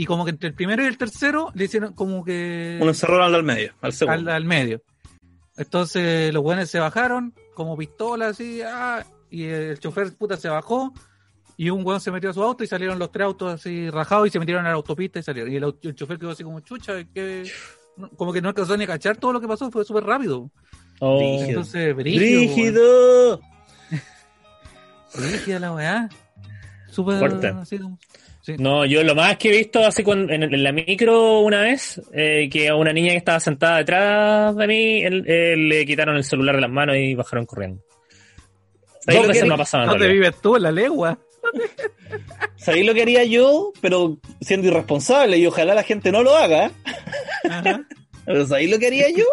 Y como que entre el primero y el tercero le hicieron como que Uno encerró al medio, al al, segundo. al medio. Entonces los buenos se bajaron, como pistolas así, ah, y el chofer puta se bajó, y un weón se metió a su auto y salieron los tres autos así rajados y se metieron a la autopista y salieron. Y el, el chofer quedó así como chucha, que como que no alcanzó ni a cachar todo lo que pasó, fue súper rápido. Oh. Brígido. Entonces, brígido. ¡Brígido! weón. Brígida la weá. Súper así como. Sí. No, yo lo más que he visto así con, en, en la micro una vez, eh, que a una niña que estaba sentada detrás de mí, él- eh, le quitaron el celular de las manos y bajaron corriendo. ¿Sabes Dos lo que- me ha pasado en ¿Dónde realidad. vives tú? En la legua. ¿Sabéis lo que haría yo? Pero siendo irresponsable y ojalá la gente no lo haga. Ajá. ¿Pero sabéis lo que haría yo?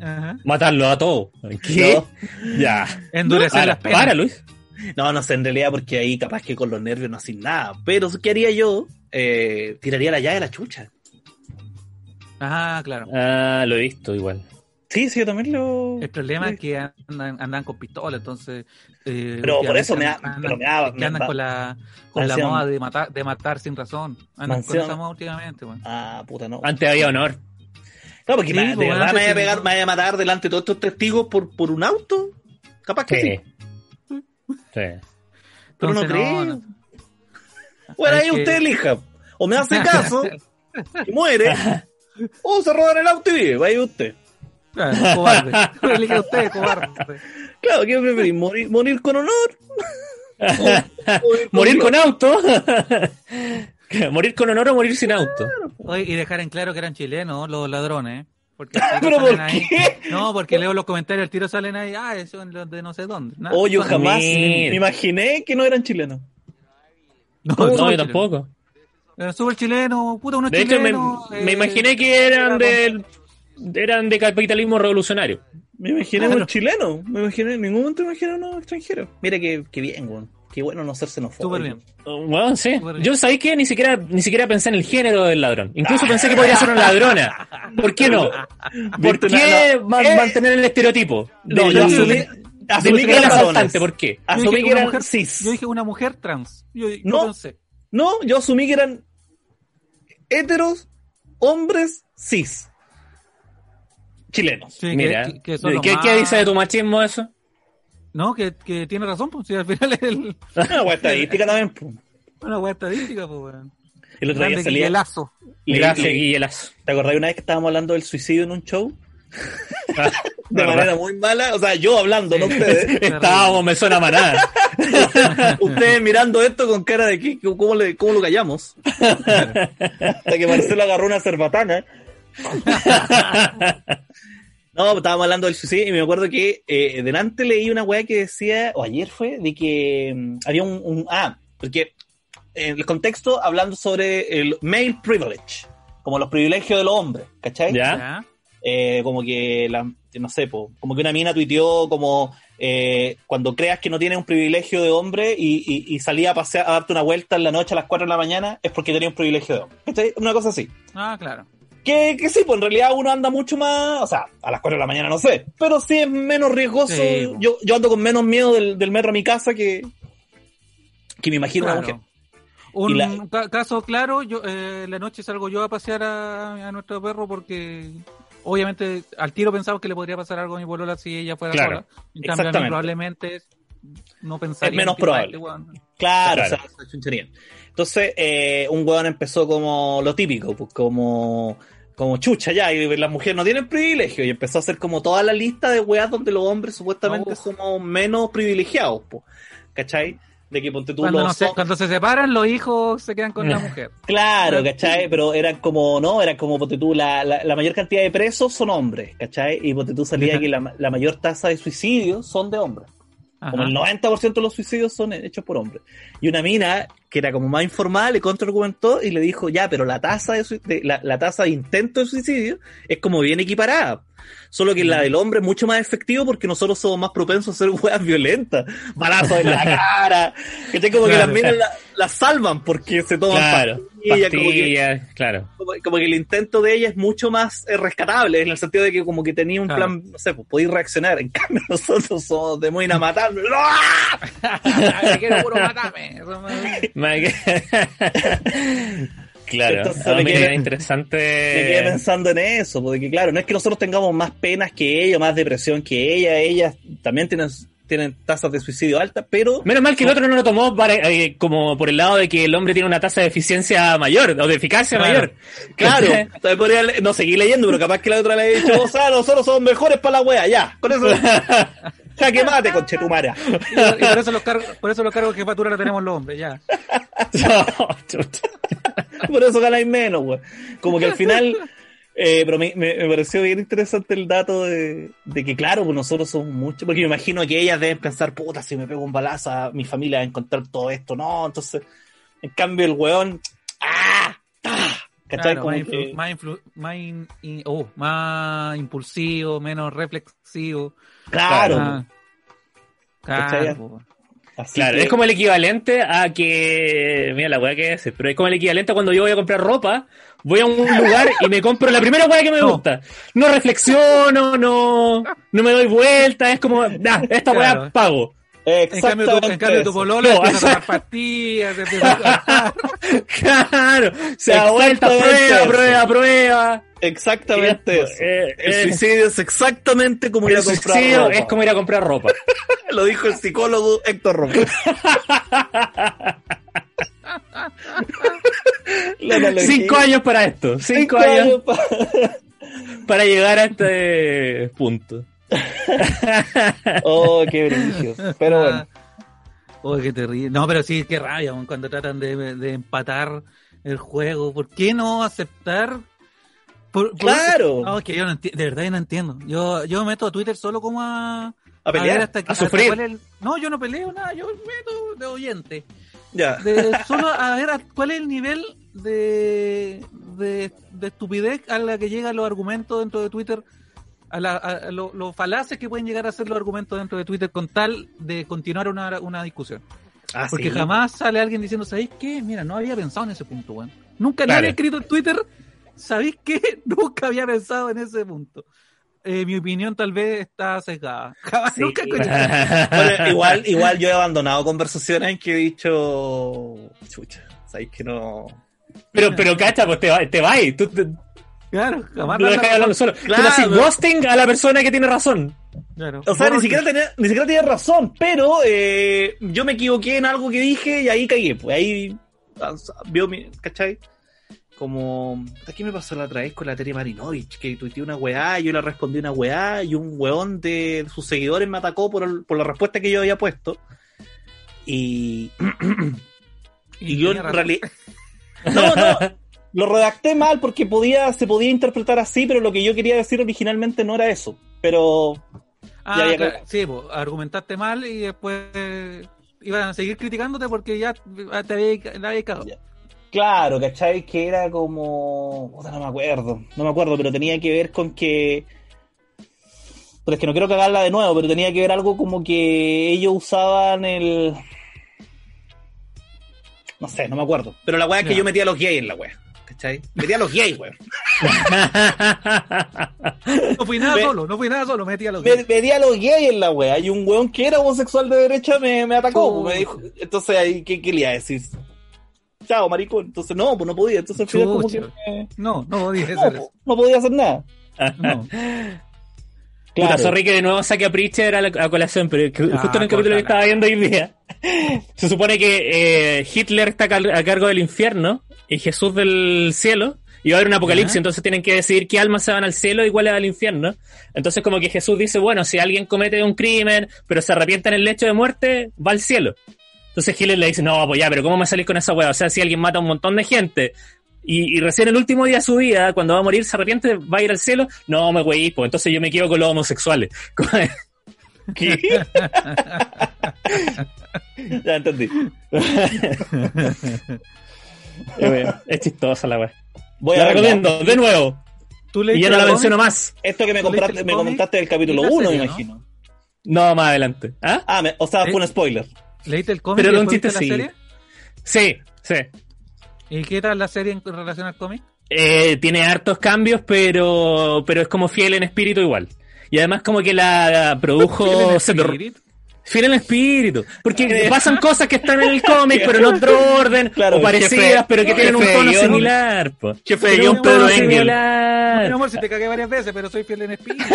Ajá. Matarlo a todos. ¿Qué? No. Ya. Endurecer las penas. para, Luis. No, no sé, en realidad, porque ahí capaz que con los nervios no hacen nada. Pero ¿qué haría yo? Eh, tiraría la llave de la chucha. Ajá, claro. Ah, lo he visto igual. Sí, sí, yo también lo. El problema es que andan, andan con pistola, entonces. eh, Pero por eso me da- últimamente pero me da- que me andan da- con la, con la moda de matar, de matar sin razón. Andan Mansión. con esa moda últimamente, weón. Ah, puta, no. Antes había honor. Claro, porque Sí, me- de pues, verdad me vaya a pegar, no. me vaya a matar delante de todos estos testigos por, por un auto. Capaz que sí. Sí. Sí. Pero no no, Bueno, ahí que- usted elija. O me hace caso y muere. o se roban el auto y vive. Ahí usted. Claro, cobarde. Elige usted, cobarde. Claro, ¿qué preferís? ¿Morir, morir con honor? O- Morir con auto. morir con honor o morir sin auto. Oye, y dejar en claro que eran chilenos los ladrones. ¿Eh? Porque al ¿Pero por ahí- qué? No, porque leo los comentarios, el tiro salen ahí, ah, eso es los de no sé dónde. Nah, Oh, yo son- jamás me imaginé que no eran chilenos. No, No, súper yo chileno. tampoco. Era súper chileno, puta, unos De hecho, me, chilenos. me eh, imaginé que eran del eran de capitalismo revolucionario. Me imaginé Claro. un chileno. Me imaginé, en ningún momento me imaginé unos extranjeros. Mira que, que bien, weón. Qué bueno no ser xenofóbico. Súper bien. Bueno, sí. Súper bien. Yo sabéis que ni siquiera ni siquiera pensé en el género del ladrón. Incluso pensé que podría ser una ladrona. ¿Por qué no? ¿Por qué no, no. ma- Eh, mantener el estereotipo? No, yo asumí, que eran asaltante. ¿por qué? Asumí que una eran mujer- cis. Yo dije una mujer trans. Yo, yo No. pensé. No, yo asumí que eran heteros, hombres, cis. Chilenos. Sí, Mira, que- que ¿qué, más- qué dice de tu machismo eso? No, que, que tiene razón, pues si al final es el- Una weá estadística también. po. una hueá estadística, pues weón. El otro día salía. Guillelazo. Guillelazo. ¿Te acordás una vez que estábamos hablando del suicidio en un show? De ¿Verdad? manera muy mala. O sea, yo hablando, no ustedes. Estábamos, me suena manada. ustedes mirando esto con cara de que, ¿cómo, le, cómo lo callamos? Hasta que Marcelo agarró una cerbatana. No, estábamos hablando del suicidio y me acuerdo que eh, delante leí una weá que decía, o ayer fue, de que mm, había un, un- Ah, porque en el contexto hablando sobre el male privilege, como los privilegios de los hombres, ¿cachai? ¿Ya? Eh, como que, la, no sé, po, como que una mina tuiteó como eh, cuando creas que no tienes un privilegio de hombre y, y, y salía a pasear, a darte una vuelta en la noche a las 4 de la mañana, es porque tenía un privilegio de hombre. ¿Cachai? Una cosa así. Ah, claro. Que, que sí, pues en realidad uno anda mucho más, o sea, a las 4 de la mañana no sé, pero sí es menos riesgoso. Sí, po. yo, yo ando con menos miedo del, del metro a mi casa que, que me imagino una Claro. mujer. Un Y la- ca- caso claro, yo eh, la noche salgo yo a pasear a, a nuestro perro porque obviamente al tiro pensaba que le podría pasar algo a mi polola si ella fuera Claro, sola. En cambio, a mí exactamente. probablemente no pensaría Es menos que, probable. este weón- Claro, Claro. o sea. Entonces, eh, un weón empezó como lo típico, pues como, como chucha ya, y las mujeres no tienen privilegio, y empezó a hacer como toda la lista de weas donde los hombres supuestamente No. somos menos privilegiados, pues, ¿cachai? De que ponte tú Cuando, los no se, cuando se separan, los hijos se quedan con la mujer. Claro, ¿cachai? Pero eran como, no, eran como, ponte tú, la, la, la mayor cantidad de presos son hombres, ¿cachai? Y ponte tú salía que la, la mayor tasa de suicidios son de hombres. Como el 90% de los suicidios son hechos por hombres. Y una mina, que era como más informal, le contraargumentó y le dijo, ya, pero la tasa de, de la, la, tasa de intento de suicidio es como bien equiparada. Solo que la del hombre es mucho más efectivo porque nosotros somos más propensos a ser weas violentas. Balazos en la cara. Que como claro, que las minas la, la, salvan porque se toman claro, pastillas. pastillas como que, claro. Como, como, que el intento de ella es mucho más eh, rescatable, en el sentido de que como que tenía un Claro. plan, no sé, pues podéis reaccionar. En cambio, nosotros somos de muy a matar. quiero puro matarme. Claro, Entonces ah, me mira, quedé- era interesante. Me quedé pensando en eso, porque claro, no es que nosotros tengamos más penas que ella, más depresión que ella, ellas también tienen, tienen tasas de suicidio altas, pero Menos mal que el otro no lo tomó para, eh, como por el lado de que el hombre tiene una tasa de eficencia mayor o de eficacia Claro. mayor. claro, también podría no seguir leyendo, pero capaz que la otra le haya dicho, o sea, nosotros somos mejores para la wea, ya, con eso, ya que mate, conchetumara. Y, y por eso los cargos, por eso los cargos de jefatura los tenemos los hombres, ya. No. Por eso ganáis menos, güey. Como que al final, eh, pero me, me- me pareció bien interesante el dato de, de que, claro, pues nosotros somos muchos, porque me imagino que ellas deben pensar, puta, si me pego un balazo a mi familia va a encontrar todo esto, no, entonces, en cambio el weón, ¡ah! ¡ah! ¿Cachai? Claro, Como más, influ- que- más, influ- más in- in- oh, más impulsivo, menos reflexivo. claro, Ah, claro, Claro, que- es como el equivalente a que. Mira la weá que es, pero es como el equivalente a cuando yo voy a comprar ropa, voy a un lugar y me compro la primera weá que me No. gusta. No reflexiono, no, no me doy vuelta, es como, nah, esta weá Claro. pago. En cambio, tu, en cambio tu eso. polola No, empieza a tomar pastillas, Claro, se da vuelta, Exactamente prueba, eso. prueba, prueba. Exactamente eso. eh, el eh, suicidio es exactamente como ir a comprar suicidio ropa. es como ir a comprar ropa. Lo dijo el psicólogo Héctor Roca. Cinco años para esto, cinco, Cinco años años pa- para llegar a este punto. Oh, qué brillo. Pero bueno. Oh, qué terrible. No, pero sí, qué rabia cuando tratan de, de empatar el juego. ¿Por qué no aceptar? Por- por- Claro. No, es que yo no enti- de verdad yo no entiendo. Yo, yo me meto a Twitter solo como a... A pelear, hasta que- a sufrir. el- No, yo no peleo nada, yo me meto de oyente. Ya. De, solo a ver a- cuál es el nivel de, de, de estupidez a la que llegan los argumentos dentro de Twitter, a, la, a, lo- los falaces que pueden llegar a ser los argumentos dentro de Twitter con tal de continuar una, una discusión. Ah, Porque sí. jamás sale alguien diciendo, ¿sabéis qué? Mira, no había pensado en ese punto, weón. Nunca Claro. nadie ha escrito en Twitter, ¿sabéis qué? Nunca había pensado en ese punto. Eh, mi opinión tal vez está sesgada. Jamás, Sí. nunca he escuchado. Bueno, igual, igual yo he abandonado conversaciones en que he dicho. Chucha, sabéis que no. Pero, pero cacha, pues te va, te va ahí. Tú, te- Claro, jamás. lo dejas hablando solo. Claro, Tú le haces pero- ghosting a la persona que tiene razón. Claro. O sea, ni siquiera tenía, ni siquiera tenía razón, pero eh, yo me equivoqué en algo que dije y ahí caí. Pues ahí ah, vio mi. ¿Cachai? Como. ¿Qué me pasó la otra vez con la Tere Marinovich? Que tuiteé una weá, yo le respondí una weá y un weón de sus seguidores me atacó por, el- por la respuesta que yo había puesto. Y. Y yo en realidad. No, no. Lo redacté mal porque podía, se podía interpretar así, pero lo que yo quería decir originalmente no era eso. Pero. Ah, claro. sí, pues, argumentaste mal y después iban a seguir criticándote porque ya te había, te había cagado. Ya. Claro, ¿cachai? Que era como. Puta, no me acuerdo. No me acuerdo, pero tenía que ver con que. Pero es que no quiero cagarla de nuevo, pero tenía que ver algo como que ellos usaban el. No sé, no me acuerdo. Pero la weá es que yo metía a los gays en la weá. ¿Cachai? Metía a los gays, weón. No fui nada Me- solo, no fui nada solo, me metí a los Me, metí a los gays en la weá. Y un weón que era homosexual de derecha me, me atacó. Me dijo, entonces ahí, ¿qué, qué le iba a decir? Chao, maricón. Entonces no, pues no podía. Entonces al final como que me- No, no dije no, eso. pues, no podía hacer nada. No. Puta, sorry que de nuevo saque a Preacher a, la, a colación, pero que- Ah, justo en el capítulo que estaba viendo hoy día, se supone que eh, Hitler está a cargo del infierno y Jesús del cielo, y va a haber un apocalipsis, entonces tienen que decidir qué almas se van al cielo y cuáles al infierno. Entonces como que Jesús dice, bueno, si alguien comete un crimen, pero se arrepiente en el lecho de muerte, va al cielo. Entonces Hitler le dice, no, pues ya, pero ¿cómo me salís con esa weá? O sea, si alguien mata a un montón de gente y, y recién el último día de su vida, cuando va a morir, se arrepiente, va a ir al cielo, no me weís, pues entonces yo me quedo con los homosexuales. ¿Qué? ya entendí. Es chistosa la weá. Voy La a recomiendo, de nuevo. ¿Tú Y ya no la menciono más. Esto que me, ¿Tú leíste compraste, me comentaste del capítulo Y la 1, me imagino. No, más adelante. ¿Ah? Ah, me- o sea, fue un ¿Eh? spoiler. ¿Leíste el cómic Pero viste la sí. serie? Sí, sí. ¿Y qué tal la serie en relación al cómic? Eh, tiene hartos cambios, pero, pero es como fiel en espíritu igual. Y además como que la produjo... Seth Ro- Spirit? Fiel en espíritu. Porque pasan cosas que están en el cómic, pero en otro orden, Claro, o parecidas, jefe- pero que tienen un tono similar. po. Jefe de tono Pedro Engel. Mi similar. amor, si te cagué varias veces, pero soy fiel en espíritu.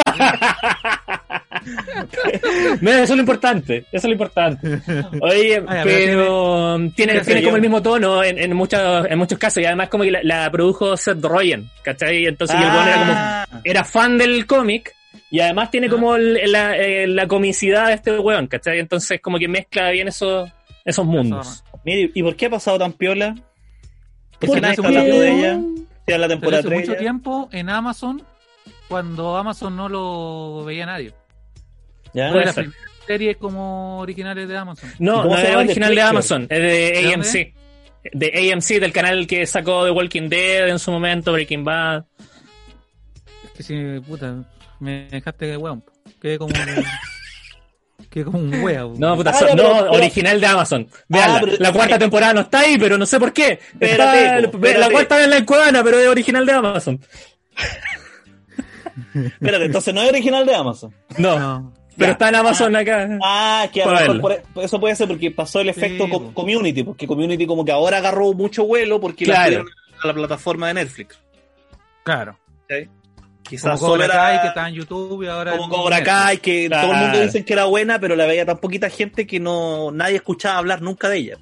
No, eso es lo importante, eso es lo importante. Oye, Ay, a ver, pero tiene, tiene tiene como yo. el mismo tono en, en muchos, en muchos casos, y además como que la, la produjo Seth Rogen, ¿cachai? Entonces y el weón era como Ah, era fan del cómic y además tiene Ah. como el- la, eh, la comicidad de este weón, ¿cachai? Entonces como que mezcla bien esos, esos mundos. mire, ¿y por qué ha pasado tan piola? ¿Por Porque qué nadie está hablando de ella? Si la temporada hace 3 mucho ya. tiempo en Amazon, cuando Amazon no lo veía nadie. ¿Ya? Fue Puede la primera serie como originales de Amazon. No, ¿Cómo no de original de? Amazon, es de ¿De AMC. De AMC, del canal que sacó The Walking Dead en su momento, Breaking Bad. Es que si, puta, me dejaste de weón. Quedé como un, quedé como un wea. No, puta, Ah, so- ya, no, pero- pero- original de Amazon. Veanla. Ah, pero- la cuarta temporada no está ahí, pero no sé por qué. Espérate, Está- la cuarta es la encuadana, pero es original de Amazon. Espérate, entonces no es original de Amazon. No, No. pero Ya. está en Amazon acá. Ah, que a mejor por- eso puede ser porque pasó el efecto Sí, co- po. community, porque community como que ahora agarró mucho vuelo porque la Claro. subieron a la plataforma de Netflix. Claro. Como Quizás solo Cobra Kai, que era está en YouTube y ahora. como Cobra. Kai, que Claro. todo el mundo dice que era buena, pero la veía tan poquita gente que no nadie escuchaba hablar nunca de ella.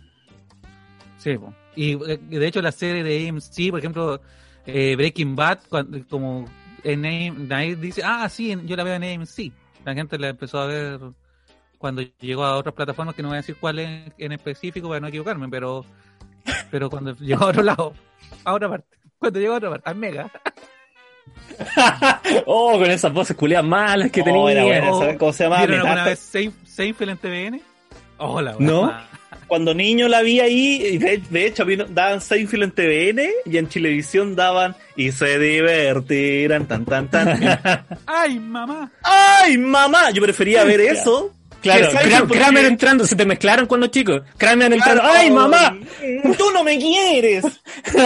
Sí, y eh, de hecho la serie de AMC, por ejemplo, eh, Breaking Bad, cuando, como en AM, nadie dice, ah, sí, yo la veo en AMC. La gente la empezó a ver cuando llegó a otras plataformas que no voy a decir cuál es en específico para no equivocarme, pero pero cuando llegó a otro lado, a otra parte, cuando llegó a otra parte, a Mega, Oh, con esas voces culiadas malas que Oh, tenía. era buena, Oh, ¿sabes cómo se llama? ¿vieron alguna vez Sein- Seinfeld en TVN? Hola, ¿No? Cuando niño la vi ahí, y de, de hecho vino- daban Seinfeld en TVN y en Chilevisión daban y se divertirán tan tan tan. ¡Ay, mamá! ¡Ay, mamá! Yo prefería ver eso. Claro, porque- Kramer entrando, se te mezclaron cuando chicos. Kramer entrando, ¡ay, mamá! ¡Tú no me quieres!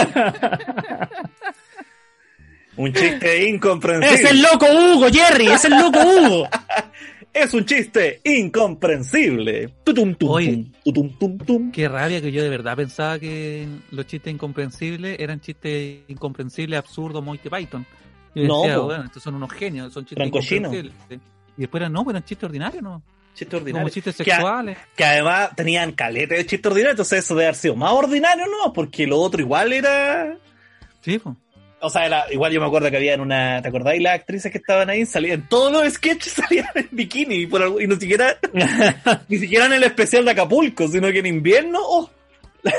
un chiste incomprensible. ¡Es el loco Hugo, Jerry! ¡Es el loco Hugo! Es un chiste incomprensible. Tutum, tum, Oye. tum, tum. Qué rabia que yo de verdad pensaba que los chistes incomprensibles eran chistes incomprensibles, absurdos, Monty Python. No, decía, po. bueno, estos son unos genios, son chistes incomprensibles. Y después eran, no, pues eran chistes ordinarios, ¿no? Chiste Como ordinario. chistes sexuales. Que, además tenían caleta de chiste ordinario, entonces eso debe haber sido más ordinario, ¿no? Porque lo otro igual era. Sí, pues. O sea, igual yo me acuerdo que había en una. ¿Te acordáis las actrices que estaban ahí? Salían todos los sketches salían en bikini y, por algo- y no siquiera. ni siquiera en el especial de Acapulco, sino que en invierno. ¡Oh!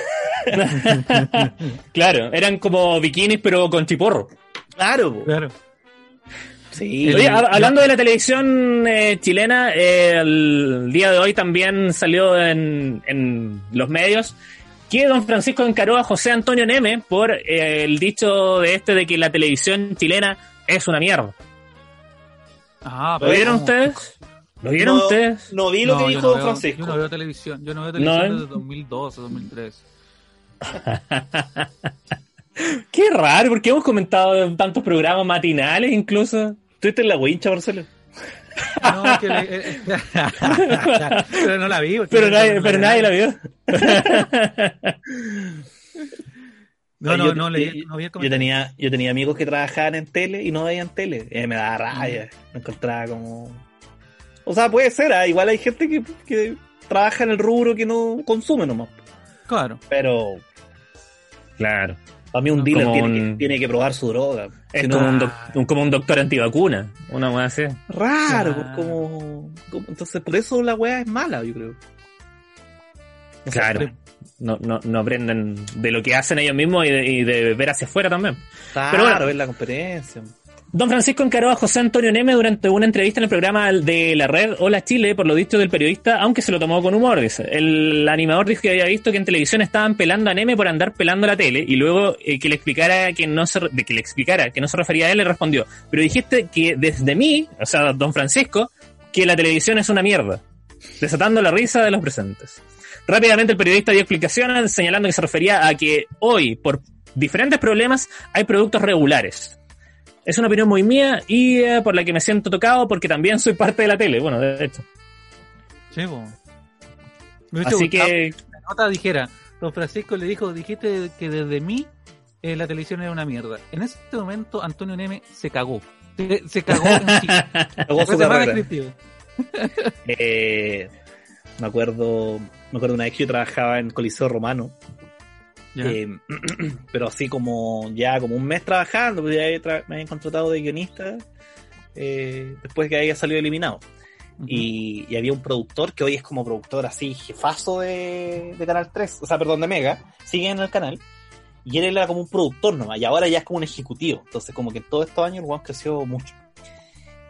Claro, eran como bikinis, pero con chiporro. Claro, po. Claro. Sí. Oye, hab- hablando de la televisión eh, chilena, eh, el día de hoy también salió en, en los medios que don Francisco encaró a José Antonio Neme por eh, el dicho de este de que la televisión chilena es una mierda. Ah, ¿Lo vieron ustedes? ¿Lo vieron no, ustedes? No vi lo No, que dijo no Don veo- Francisco. Yo no veo televisión. Yo no veo televisión desde 2012, 2013. Qué raro, porque hemos comentado en tantos programas matinales incluso. ¿Estuviste en la wincha, Marcelo? No, es que le- eh, eh, pero no la vi. Pero nadie, no pero nadie la vio. No, Yo- no, no, leí, no vi el yo tenía, yo tenía amigos que trabajaban en tele y no veían tele. Eh, me daba raya. Me encontraba como. O sea, puede ser, ah, igual hay gente que, que trabaja en el rubro que no consume nomás. Claro. Pero Claro. Para mí un dealer como tiene, un- que, tiene que probar su droga. Es Si no- como, un doc- un- como un doctor antivacuna. Una más así. raro, pues, como, como- Entonces, por eso la weá es mala, yo creo. Claro. No, no, no aprenden de lo que hacen ellos mismos y de, y de ver hacia afuera también. Claro, Pero bueno. ver la competencia. Don Francisco encaró a José Antonio Neme durante una entrevista en el programa de la red Hola Chile, por lo dicho del periodista, aunque se lo tomó con humor. Dice. El animador dijo que había visto que en televisión estaban pelando a Neme por andar pelando la tele y luego eh, que le explicara que no se que le explicara que no se refería a él, le respondió, pero dijiste que desde mí, o sea, Don Francisco, que la televisión es una mierda, desatando la risa de los presentes. Rápidamente el periodista dio explicaciones señalando que se refería a que hoy, por diferentes problemas, hay productos regulares. Es una opinión muy mía y eh, por la que me siento tocado porque también soy parte de la tele. Bueno, de hecho. Sí. Me Así que, la nota dijera, don Francisco le dijo, dijiste que desde mí eh, la televisión era una mierda. En ese momento Antonio Neme se cagó. Se, se cagó en sí. Luego su carrera. Eh, me acuerdo, me acuerdo una vez que yo trabajaba en Coliseo Romano, Eh, pero así como ya como un mes trabajando, pues ya tra- me habían contratado de guionista eh, después que había salido eliminado. Y, y había un productor que hoy es como productor así, jefazo de, de Canal 3, o sea, perdón, de Mega, sigue en el canal. Y él era como un productor nomás, y ahora ya es como un ejecutivo. Entonces, como que en todos estos años el weón creció mucho.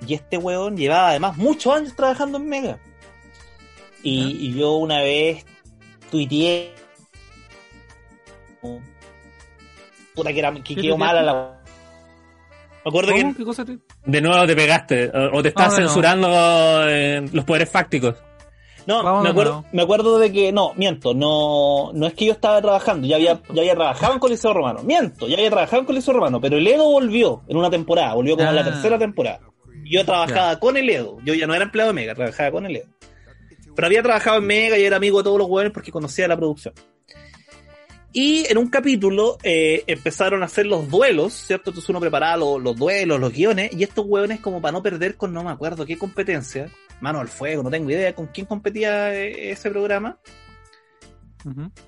Y este weón llevaba además muchos años trabajando en Mega. Y, y yo una vez tuiteé. Puta que, era, que ¿Qué quedó mala la. Me acuerdo que ¿Cómo? ¿Qué cosa te- de nuevo te pegaste o, o te estás Ah, censurando eh, los poderes fácticos. No, Vamos me acuerdo, nuevo. me acuerdo de que, no, miento, no, no es que yo estaba trabajando, ya había, ya había trabajado en Coliseo Romano, miento, ya había trabajado en Coliseo Romano, pero el Edo volvió en una temporada, volvió como en la Ah. tercera temporada. Yo trabajaba con el Edo, yo ya no era empleado de Mega, trabajaba con el Edo. Pero había trabajado en Mega y era amigo de todos los hueones porque conocía la producción. Y en un capítulo eh, empezaron a hacer los duelos, ¿cierto? Entonces uno preparaba los, los duelos, los guiones, y estos hueones como para no perder con no me acuerdo qué competencia, mano al fuego, no tengo idea con quién competía eh, ese programa.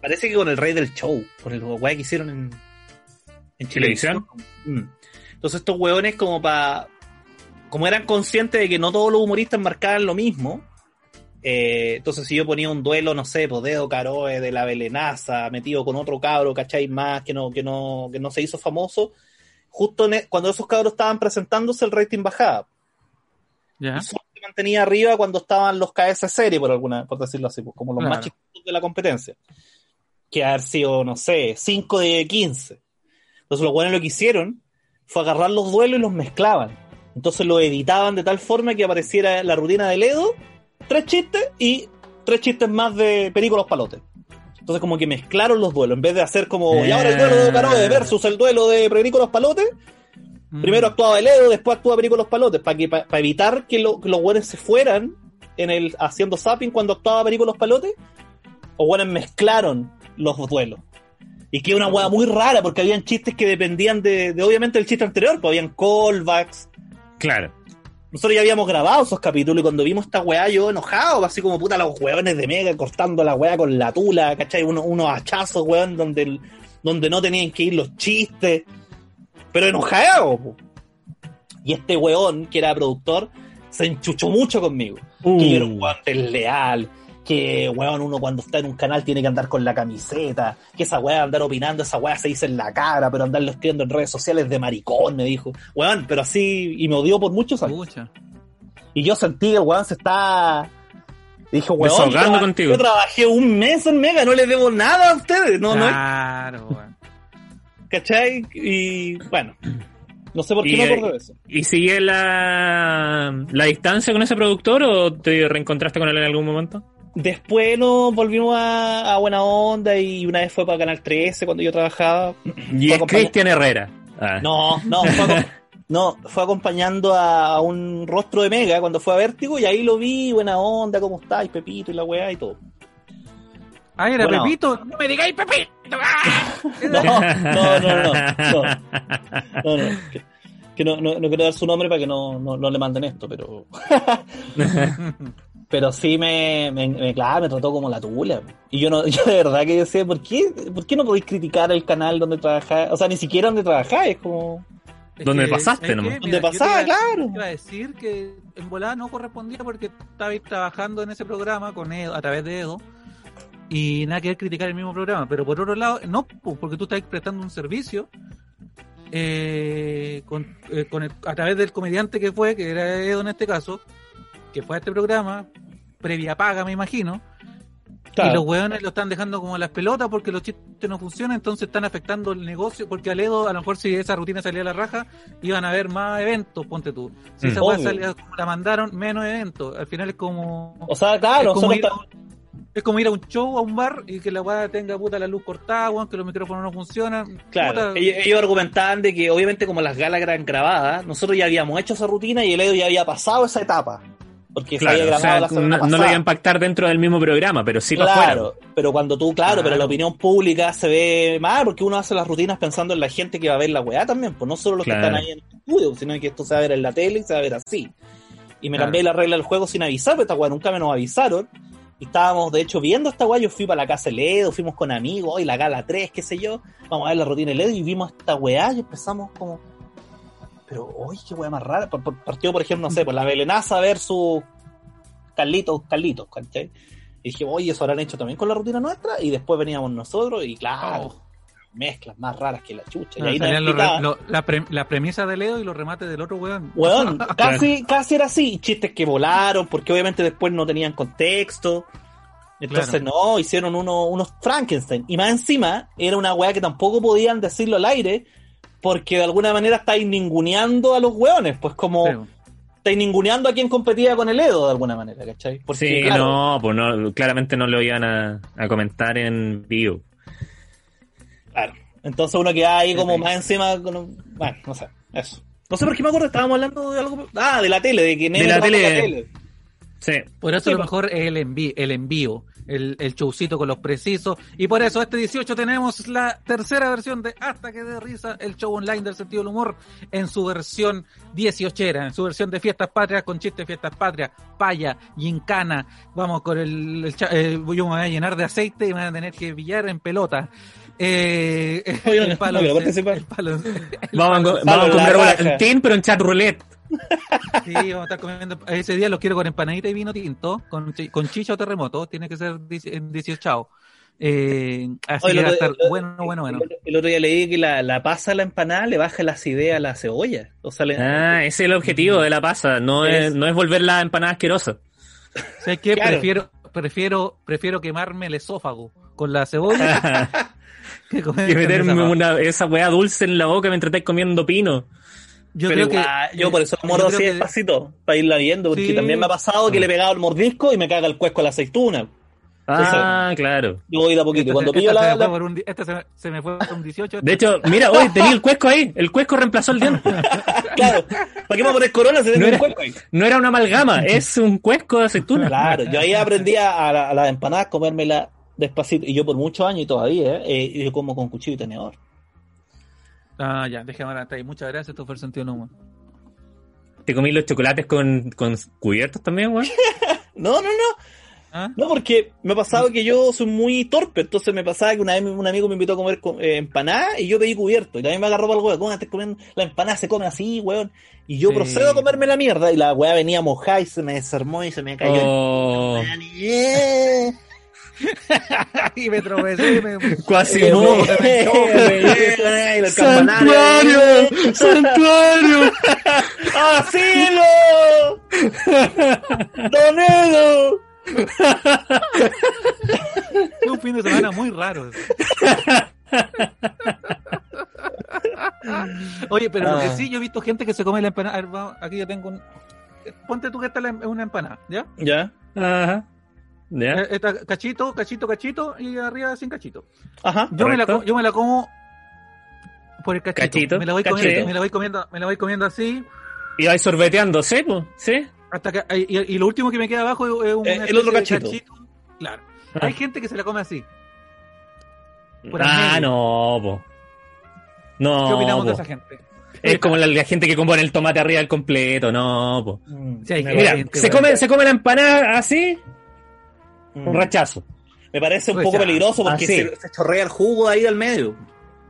Parece que con el rey del show, con el weá que hicieron en, en ¿Televisión? Mm. Entonces estos hueones como para... Como eran conscientes de que no todos los humoristas marcaban lo mismo, eh, entonces si yo ponía un duelo, no sé, pues Dedo Caroe de la Belenaza, metido con otro cabro, ¿cachai? Más que no, que no, que no se hizo famoso, justo en e- cuando esos cabros estaban presentándose el rating bajaba. Y solo se mantenía arriba cuando estaban los KS serie, por alguna, por decirlo así, pues, como los Claro. más chiquitos de la competencia. Que haber sido, no sé, 5 de 15. Entonces los buenos lo que hicieron fue agarrar los duelos y los mezclaban. Entonces lo editaban de tal forma que apareciera la rutina de Ledo, tres chistes y tres chistes más de Perico los Palotes. Entonces como que mezclaron los duelos, en vez de hacer como, y ahora el duelo de Caroe versus el duelo de Perico los Palotes, Mm. Primero actuaba el Edo, después actuaba Perico los Palotes, para evitar que, lo- que los buenos se fueran en el haciendo zapping cuando actuaba Perico los Palotes, o buenos mezclaron los duelos. Y que una hueá muy rara, porque habían chistes que dependían de, de, obviamente el chiste anterior, pues habían callbacks. Claro. Nosotros ya habíamos grabado esos capítulos y cuando vimos esta weá yo enojado, así como puta los hueones de Mega cortando la weá con la tula, ¿cachai? Uno- unos hachazos, weón, donde, donde no tenían que ir los chistes. Pero enojado, po. Y este weón, que era productor, se enchuchó mucho conmigo. Que yo era un weón desleal, que weón, uno cuando está en un canal tiene que andar con la camiseta, que esa weá andar opinando, esa weá se dice en la cara, pero andarlo escribiendo en redes sociales de maricón, me dijo. Weón, pero así, y me odió por muchos años. Y yo sentí que el weón se está. Dije, weón, yo, contigo. yo trabajé un mes en Mega, no les debo nada a ustedes, no, no es, Claro, weón. ¿cachai? Y bueno, no sé por qué Y, me acuerdo de eso. ¿Y sigue la, la distancia con ese productor o te reencontraste con él en algún momento? Después nos volvimos a, a Buena Onda y una vez fue para Canal 13 cuando yo trabajaba. Y Fue es Cristian Herrera. Ah. No, no, fue, no, fue acompañando a, a un rostro de Mega cuando fue a Vértigo y ahí lo vi, Buena Onda, ¿cómo estáis? Pepito y la weá y todo. Ah, era Bueno. Pepito. No me digáis Pepito. ¡Ah! No, no, no, no. no. No, no, que, que no, no, no quiero dar su nombre para que no, no, no le manden esto, pero. pero sí me, me, me- claro, me trató como la tula. Y yo no, yo de verdad que decía, ¿por qué, ¿por qué no podéis criticar el canal donde trabajáis? O sea, ni siquiera donde trabajáis, es como. Es ¿Dónde que, pasaste ¿sabes nomás? Mira, te pasaba? Claro. Iba a decir que en volada no correspondía porque estabais trabajando en ese programa con Edo, a través de Edo y nada que ver criticar el mismo programa. Pero por otro lado, no, pues, porque tú estás prestando un servicio eh, con, eh, con el- a través del comediante que fue, que era Edo en este caso, que fue a este programa, previa paga, me imagino. Y los hueones lo están dejando como las pelotas porque los chistes no funcionan, entonces están afectando el negocio. Porque a Ledo, a lo mejor si esa rutina salía a la raja, iban a haber más eventos, ponte tú. Si Mm. esa hueá salía como la mandaron, menos eventos. Al final es como. O sea, claro, es, como ir a, un- es como ir a un show, a un bar, y que la weá tenga puta la luz cortada, weón, que los micrófonos no funcionan. Claro, Puta, ellos, ellos argumentaban de que obviamente como las galas eran grabadas, nosotros ya habíamos hecho esa rutina y el Edo ya había pasado esa etapa. Porque se había Claro, o grabado sea, la no, semana no lo pasada. iban a impactar dentro del mismo programa, pero sí Claro, afuera. pero cuando tú, claro, pero Claro. la opinión pública se ve mal porque uno hace las rutinas pensando en la gente que va a ver la weá también, pues no solo los Claro. que están ahí en el estudio, sino que esto se va a ver en la tele y se va a ver así. Y me Claro. cambié la regla del juego sin avisar, pero esta weá nunca me nos avisaron. Y estábamos, de hecho, viendo esta weá, yo fui para la casa de Ledo, fuimos con amigos, hoy la gala 3, qué sé yo, vamos a ver la rutina de Ledo y vimos esta weá y empezamos como... Pero, oye, qué weá más rara. Por- por- Partió, por ejemplo, no sé, por la Belenaza versus Carlitos, Carlitos, ¿cachai? Y dije, oye, eso habrán hecho también con la rutina nuestra. Y después veníamos nosotros y claro, Oh. mezclas más raras que la chucha. Y Ah, ahí lo- la, pre- la premisa de Leo y los remates del otro weón. Weón, casi, casi era así. Chistes que volaron, porque obviamente después no tenían contexto. Entonces, no, hicieron uno- unos Frankenstein. Y más encima, era una weá que tampoco podían decirlo al aire, porque de alguna manera estáis ninguneando a los weones. Pues como Sí. estáis ninguneando a quien competía con el Edo, de alguna manera, ¿cachai? Porque, Sí, claro, no, pues no, claramente no lo iban a, a comentar en vivo. Claro. Entonces uno queda ahí como Sí. más encima. Con un- Bueno, no sé. Eso. No sé por qué me acuerdo, estábamos hablando de algo. Ah, de la tele, de que De la tele. tele. Sí. Por eso Sí, a lo po. mejor es el, envi- el envío, el, el showcito con los precisos. Y por eso este 18 tenemos la tercera versión de Hasta que dé risa, el show online del sentido del humor, en su versión 18era, en su versión de fiestas patrias, con chistes de fiestas patrias, paya, gincana. Vamos con el, el cha- eh, yo me voy a llenar de aceite y me voy a tener que pillar en pelota. Eh, el palo, el Vamos, a, comer raja. Valentín, pero en chat roulette. Sí, vamos a estar comiendo. Ese día los quiero con empanadita y vino tinto, con, con chicha o terremoto. Tiene que ser dieci- en 18. Eh, así Oye, que el va a otro- estar bueno, bueno, bueno. El, otro día leí que la, la pasa a la empanada le baja la acidez a la cebolla. O sea, le- Ah, ese es el objetivo de la pasa, no Es- es, no es volver la empanada asquerosa. ¿Sabes qué? Claro. Prefiero, prefiero, prefiero quemarme el esófago con la cebolla que comer Y con meterme esa una, esa weá dulce en la boca mientras estáis comiendo pino. Yo pero creo que. igual, yo por eso creo así que- despacito, para irla viendo, porque Sí. también me ha pasado que le he pegado el mordisco y me caga el cuesco a la aceituna. Ah, claro. Yo voy de a poquito. esta Cuando pillo se la, un se me- se me fue un 18. De hecho, mira, hoy tenía el cuesco ahí. El cuesco reemplazó el diente. Claro, ¿para qué me poner corona si No un era- cuesco ahí? No era una amalgama, es un cuesco de aceituna. Claro, yo ahí aprendí a, a la- a las empanadas comérmela despacito. Y yo por muchos años y todavía, ¿eh? Eh, yo como con cuchillo y tenedor. Ah, ya, déjame ahora. ahí. Muchas gracias, esto fue el sentido humor. ¿Te comí los chocolates con, con cubiertos también, weón? No, no, no. ¿Ah? No, porque me ha pasado que yo soy muy torpe, entonces me pasaba que una vez un amigo me invitó a comer co- eh, empanada y yo pedí cubierto. Y también me agarró para el huevo, ¿cómo estás comiendo? La empanada se come así, weón. Y yo Sí. procedo a comerme la mierda y la weá venía mojada y se me desarmó y se me cayó. Oh, el- y me tropecé. y me- Casi Eh, no. eh, y el campanario. ¡Santuario! ¡Asilo! ¡Donedo! Fue un fin de semana muy raro. Oye, pero lo que Ah. sí, yo he visto gente que se come la empanada. A ver, vamos, aquí yo tengo un. Ponte tú que esta es una empanada, ¿ya? Ya. Ajá. ¿Ya? Eh, Esta cachito, cachito, cachito y arriba sin cachito. Ajá. Yo me, la, yo me la como por el cachito. Cachito, me, la voy cachito. comiendo, me la voy comiendo, me la voy comiendo así. Y vais sorbeteando, ¿sí? ¿Sí? Hasta que, y, y lo último que me queda abajo es un. Eh, el otro cachito. Claro. Ah. Hay gente que se la come así. Por Ah, no, po. No, ¿Qué opinamos de esa gente? Es como la, la gente que compone el tomate arriba del completo, no, po. Mm, Sí, Mira, gente, se come, se come la empanada así, un rechazo. me parece un Pues poco peligroso porque Ah, sí. se, se chorrea el jugo ahí al medio.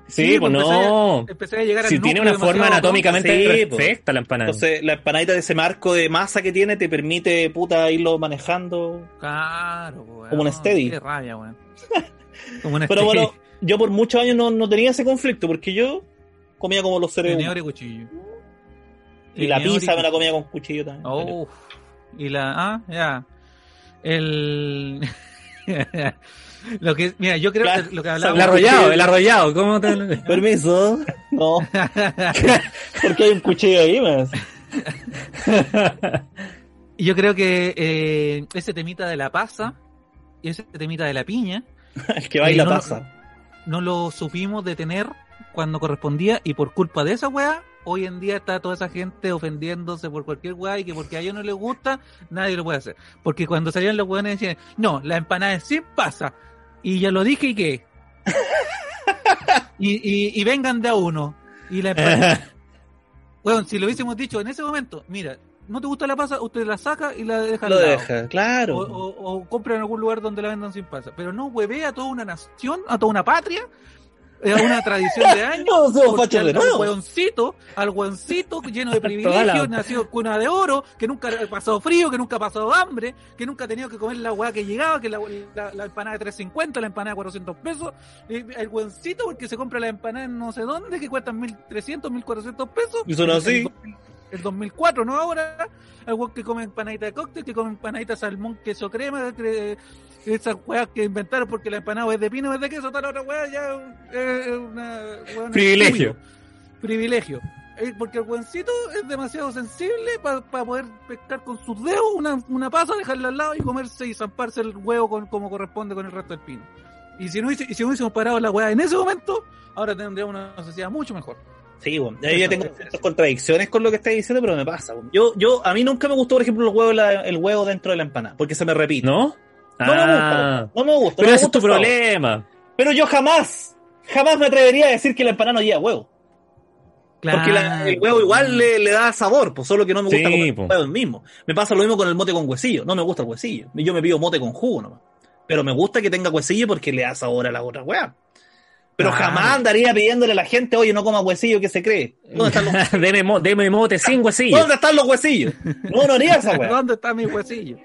Sí, pues empecé no. a- Empecé a llegar Si tiene una forma anatómicamente Sí, perfecta la empanada. Entonces, la empanadita de ese marco de masa que tiene te permite, puta, irlo manejando. Claro, weón. Como un steady. Qué rabia, weón. Como un Pero bueno, yo por muchos años no, no tenía ese conflicto porque yo Comía como los Tenedor humanos. y cuchillo. Y la pizza me la comía con cuchillo también. Oh, y la. Ah, ya. El. lo que. Mira, yo creo que lo que El hablábamos. arrollado, el arrollado, ¿cómo te.? Permiso. No. Porque hay un cuchillo ahí, más. Yo creo que eh, ese temita de la pasa y ese temita de la piña El que baila Eh, no, pasa. no lo supimos detener cuando correspondía y por culpa de esa weá, hoy en día está toda esa gente ofendiéndose por cualquier weá y que porque a ellos no les gusta, nadie lo puede hacer. Porque cuando salían los weones decían, no, la empanada es sin pasa. Y ya lo dije y qué. y, y, y vengan de a uno. Y la empanada... Weón, si lo hubiésemos dicho en ese momento, mira, no te gusta la pasa, usted la saca y la deja al lado. deja, claro. O, o, o compra en algún lugar donde la vendan sin pasa. Pero no hueve a toda una nación, a toda una patria, a una tradición de años. No, somos porque fachos de al, hueoncito, al hueoncito lleno de privilegios, nacido en cuna de oro, que nunca ha pasado frío, que nunca ha pasado hambre, que nunca ha tenido que comer la hueá que llegaba, que la, la, la empanada de 350, la empanada de 400 pesos, el hueoncito porque se compra la empanada en no sé dónde, que cuestan 1300, 1400 pesos. Y son así. El 2004, ¿no? Ahora, el weón que come empanadita de cóctel, que come empanadita de salmón, queso crema, que- esas weas que inventaron porque la empanada es de pino, es de queso, tal otra wea, ya eh, es una Privilegio. Privilegio. Eh, Porque el buencito es demasiado sensible para poder pescar con sus dedos una, una pasa, dejarla al lado y comerse y zamparse el huevo con, como corresponde con el resto del pino. Y si no, y si no hubiésemos parado la weá en ese momento, ahora tendríamos una sociedad mucho mejor. Sí, bueno. Yo tengo ciertas contradicciones con lo que estás diciendo, pero me pasa. bueno. Yo, yo, a mí nunca me gustó, por ejemplo, el huevo, la- el huevo dentro de la empanada, porque se me repite. ¿No? No me Ah, gusta. No me gusta. pero no me ese es tu problema. Pero yo jamás, jamás me atrevería a decir que la empanada no lleva huevo. Porque la- el huevo igual le, le da sabor, pues solo que no me gusta Sí, comer po. el huevo mismo. Me pasa lo mismo con el mote con huesillo. No me gusta el huesillo. Yo me pido mote con jugo nomás. Pero me gusta que tenga huesillo porque le da sabor a la otra hueá. Pero Claro. jamás andaría pidiéndole a la gente, oye, no coma huesillo, ¿qué se cree? ¿Dónde están los, deme, mo- deme mote sin huesillo. ¿Dónde están los huesillos? No, no haría esa weá. ¿Dónde está mi huesillo?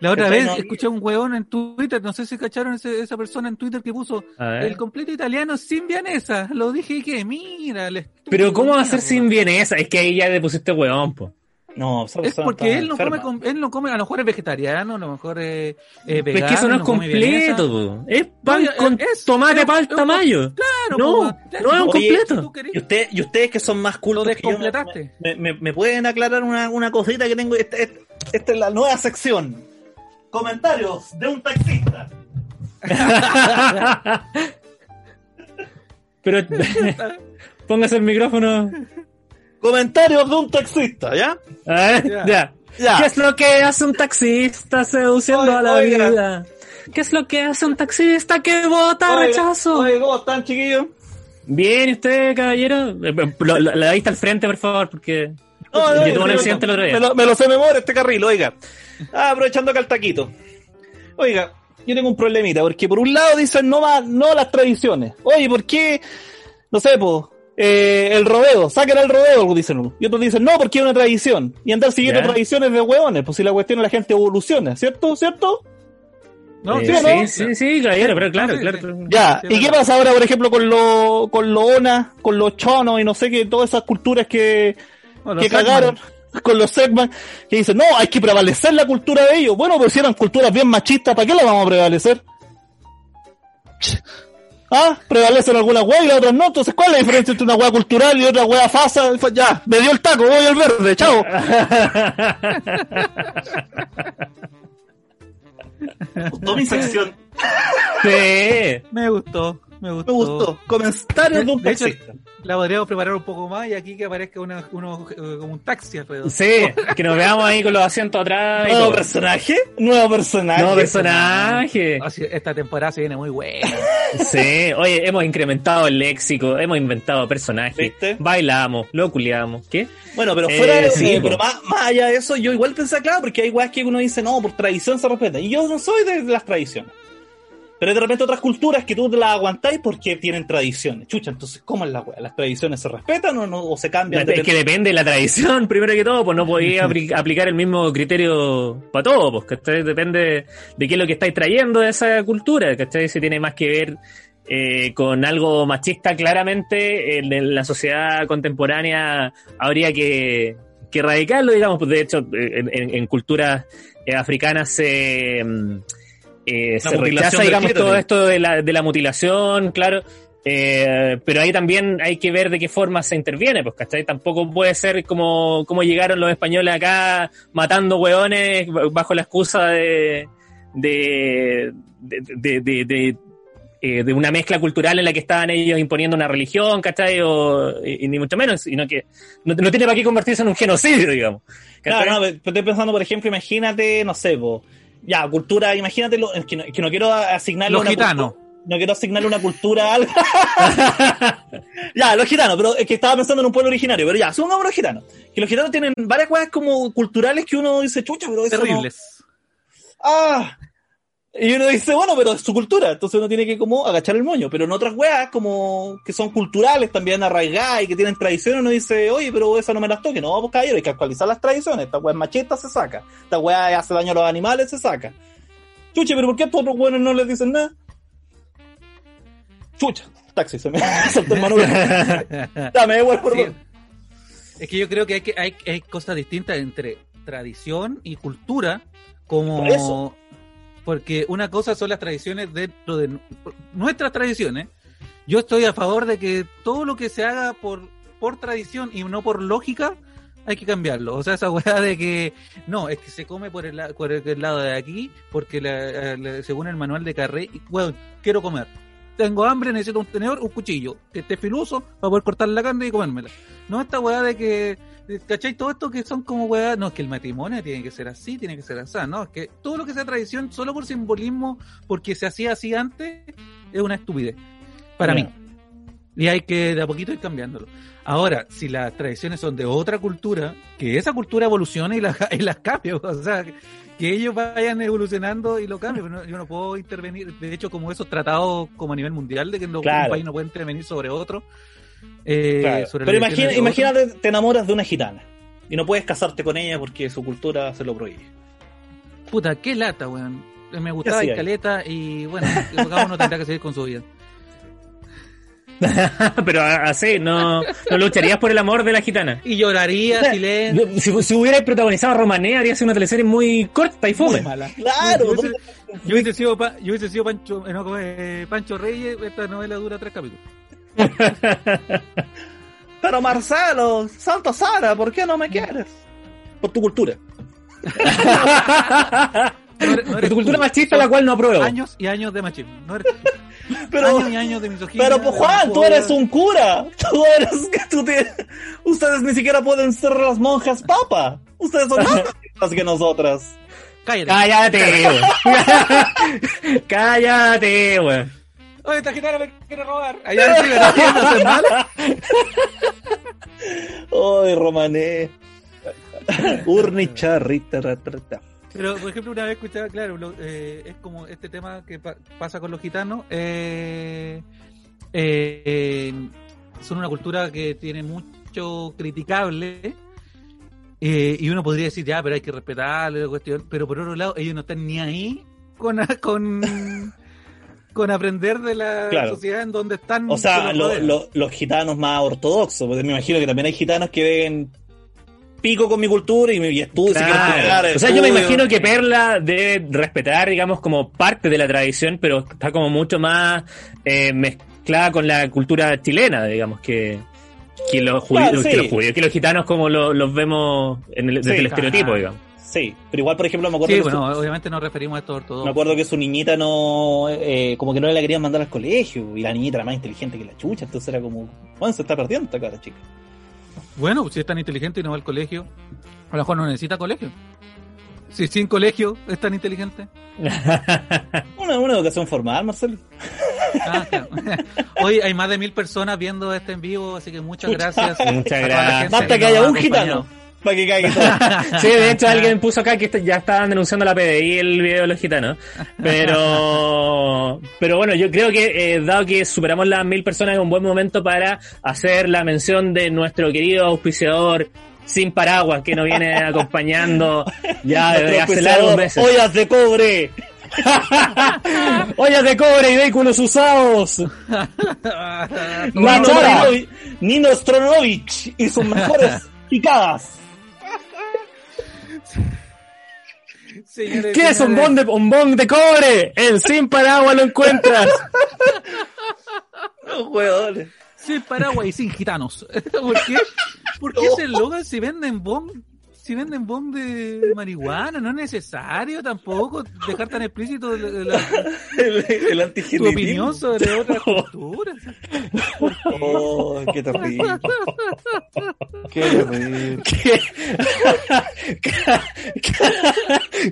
La otra vez No- escuché a un hueón en Twitter, no sé si cacharon ese- esa persona en Twitter que puso el completo italiano sin vianesa. Lo dije y que, mira, el estúpido Pero ¿cómo va a ser sin vienesa? Es que ahí ya le pusiste huevón, po. No, Es porque él no, come, enferma. con- él no come, a lo mejor es vegetariano, a lo mejor es, es Pero es vegano. que eso no es come completo. Es pan No, con es- tomate, es- palta, es- mayo. Claro, No, pues, no es un completo. Y, usted, y ustedes que son más cultos Lo que yo, descompletaste. me, me- me pueden aclarar una, una cosita que tengo? Esta es la nueva sección. Comentarios de un taxista. Pero póngase el micrófono. Comentarios de un taxista, ¿ya? Ya. ¿Qué es lo que hace un taxista seduciendo a la oiga. vida? ¿Qué es lo que hace un taxista que vota rechazo? Oye, ¿cómo están, chiquillos? Bien, ¿y usted, caballero? Eh, eh, La vista al frente, por favor, porque No, no, yo tuve un no, accidente el otro Me día. lo, me lo sé memoria este carril, oiga. Ah, aprovechando acá el taquito. Oiga, yo tengo un problemita, porque por un lado dicen no más, no a las tradiciones. Oye, ¿por qué? No sé, po, eh, el rodeo, saquen el rodeo, dicen uno. Y otros dicen, no, porque es una tradición. Y andar siguiendo Ya. tradiciones de hueones, pues si la cuestión es la gente evoluciona, ¿cierto? ¿Cierto? No, Eh, ¿sí o sí, no? sí, sí, caballero, pero claro, sí, claro. sí. Ya, ¿y qué pasa ahora, por ejemplo, con los con los onas, con los chonos y no sé qué, todas esas culturas que, Bueno, que cagaron con los Segman, que dicen, no, hay que prevalecer la cultura de ellos. Bueno, pero si eran culturas bien machistas, ¿para qué la vamos a prevalecer? Ah, prevalecen algunas weas y las otras no. Entonces, ¿cuál es la diferencia entre una wea cultural y otra wea fasa? Ya, me dio el taco, voy al verde, chao. Gustó mi sección. Sí. Me gustó, me gustó. Me gustó. Comentarios de un De hecho, taxista. La podríamos preparar un poco más y aquí que aparezca una, uno, eh, como un taxi alrededor. Sí, que nos veamos ahí con los asientos atrás. ¿Nuevo personaje? Nuevo personaje. Nuevo personaje. Así, esta temporada se viene muy buena. Sí, oye, hemos incrementado el léxico, hemos inventado personajes, ¿Viste? bailamos, lo culiamos. ¿Qué? Bueno, pero Eh, fuera de sí, eh, po. pero más, más allá de eso, yo igual pensé, claro, porque hay weas que uno dice, no, por tradición se respeta. Y yo no soy de las tradiciones. Pero de repente otras culturas que tú las aguantáis porque tienen tradiciones. Chucha, entonces, ¿cómo es la? ¿Las tradiciones se respetan o, no, o se cambian? Es que depende de la tradición, primero que todo, pues no apli- aplicar el mismo criterio para todo, pues, ¿cachai? Depende de qué es lo que estáis trayendo de esa cultura, ¿cachai? Si tiene más que ver eh, con algo machista claramente en, en la sociedad contemporánea habría que, que erradicarlo, digamos, pues de hecho en, en- en culturas eh, africanas se, mm, eh, se rechaza, digamos, todo esto de la, de la mutilación, claro. Eh, pero ahí también hay que ver de qué forma se interviene, pues, ¿cachai? Tampoco puede ser como, como llegaron los españoles acá matando hueones bajo la excusa de, de, de, de, eh, de una mezcla cultural en la que estaban ellos imponiendo una religión, ¿cachai? O, y, y ni mucho menos, sino que no, no tiene para qué convertirse en un genocidio, digamos. ¿cachai? Claro, no, estoy pensando, por ejemplo, imagínate, no sé, po, ya, cultura, imagínate, es que, no, es que no quiero asignarle Los una gitanos. No quiero asignarle una cultura a algo. ya, los gitanos, pero es que estaba pensando en un pueblo originario, pero ya, supongamos los gitanos. Que los gitanos tienen varias cosas como culturales que uno dice, chucha, pero eso no- Terribles. ¡Ah! Y uno dice, bueno, pero es su cultura, entonces uno tiene que como agachar el moño. Pero en otras weas, como que son culturales, también arraigadas y que tienen tradiciones, uno dice, oye, pero esa no me las toque. No, pues caballero, hay que actualizar las tradiciones. Esta wea es machista, se saca. Esta wea hace daño a los animales, se saca. Chuche, pero ¿por qué a estos otros weones no les dicen nada? Chucha, taxi, se me saltó el manubrio. Dame, weón, por Sí. favor. Es que yo creo que hay, que hay, hay cosas distintas entre tradición y cultura, como Por eso. Porque una cosa son las tradiciones dentro de nu- nuestras tradiciones. Yo estoy a favor de que todo lo que se haga por por tradición y no por lógica hay que cambiarlo. O sea, esa weá de que no, es que se come por el, por el lado de aquí porque la- la- según el manual de Carré, weón, quiero comer. Tengo hambre, necesito un tenedor, un cuchillo que esté filoso para poder cortar la carne y comérmela. No esta weá de que, ¿cachai? Todo esto que son como weá, no, es que el matrimonio tiene que ser así, tiene que ser así, no, es que todo lo que sea tradición solo por simbolismo, porque se hacía así antes, es una estupidez. Para mí. Y hay que de a poquito ir cambiándolo. Ahora, si las tradiciones son de otra cultura, que esa cultura evolucione y las, y las cambie, o sea, que ellos vayan evolucionando y lo cambien. pero no- yo no puedo intervenir, de hecho, como esos tratados como a nivel mundial, de que no- Claro. un país no puede intervenir sobre otro. Eh, Claro. sobre Pero imagina, imagínate, te enamoras de una gitana y no puedes casarte con ella porque su cultura se lo prohíbe. Puta, qué lata, weón. Me gustaba hacía y ahí? caleta y bueno, cada uno tendrá que seguir con su vida. Pero así, no, no lucharías por el amor de la gitana. Y lloraría, silencio. Si, si hubierais protagonizado a Romané, haría una teleserie muy corta y fome. mala. Claro, Yo ¿dónde- hubiese, yo hubiese sido, Pa- yo hubiese sido Pancho, no, eh, Pancho Reyes, esta novela dura tres capítulos. pero Marcelo, Santa Sara, ¿por qué no me quieres? Por tu cultura. No eres- no De eres tu cultura tú. machista, Son la cual no apruebo. Años y años de machismo. No eres tú. Pero, años y años de misoginia. pero pues Juan, tú eres un cura. Tú eres que tú te- Ustedes ni siquiera pueden ser las monjas papa. Ustedes son más machistas que nosotras. Cállate. Cállate, weón. Cállate, weón. Oye, esta gitana me quiere robar. Allá en Chile, ¿no? ¿No haces mala? Ay, Romané. Urni charrita, ratrata. Pero, por ejemplo, una vez escuchaba, claro, lo- eh, es como este tema que pa- pasa con los gitanos. eh, eh, eh, son una cultura que tiene mucho criticable. eh, y uno podría decir, ya, pero hay que respetarle la cuestión. Pero por otro lado, ellos no están ni ahí con, con, con aprender de la Claro. sociedad en donde están. O sea, los lo- rodea. lo- los gitanos más ortodoxos, porque me imagino que también hay gitanos que ven pico con mi cultura y, y estudio. si Claro. O sea, yo me imagino que Perla debe respetar, digamos, como parte de la tradición, pero está como mucho más eh, mezclada con la cultura chilena, digamos, que, que, los, judíos, Claro, sí. que los judíos, que los gitanos como lo- los vemos en el, desde Sí, el estereotipo, ah. digamos. Sí, pero igual, por ejemplo, me acuerdo, Sí, que, bueno, obviamente nos referimos a estos su, ortodoxos. me acuerdo que su niñita no, eh, como que no la querían mandar al colegio, y la niñita era más inteligente que la chucha, entonces era como, bueno, se está perdiendo esta cara, chica. Bueno, si es tan inteligente y no va al colegio, a lo mejor no necesita colegio. Si sin colegio es tan inteligente. Una, una educación formal, Marcelo. Ah, claro. Hoy hay más de mil personas viendo este en vivo, así que muchas Chucha. gracias. Muchas gracias. Basta que haya ha un acompañado. gitano para que caiga todo. Sí, de hecho alguien puso acá que ya estaban denunciando la PDI el video de los gitanos. Pero, pero bueno, yo creo que eh, dado que superamos las mil personas es un buen momento para hacer la mención de nuestro querido auspiciador sin paraguas que nos viene acompañando ya desde hace largos meses. Ollas de cobre. ollas de cobre y vehículos usados. Nino, Nino Stronovich y sus mejores picadas. Señores, ¿Qué es un bong de, un bong de cobre? En Sin Paraguas lo encuentras. Los hueones. Sin paraguas y sin gitanos. ¿Por qué? ¿Por qué ese eslogan si venden bong? Si venden bong de marihuana, no es necesario tampoco dejar tan explícito la- la- El, el tu opinión sobre otras culturas. Oh, qué terrible. Qué terrible. que cada,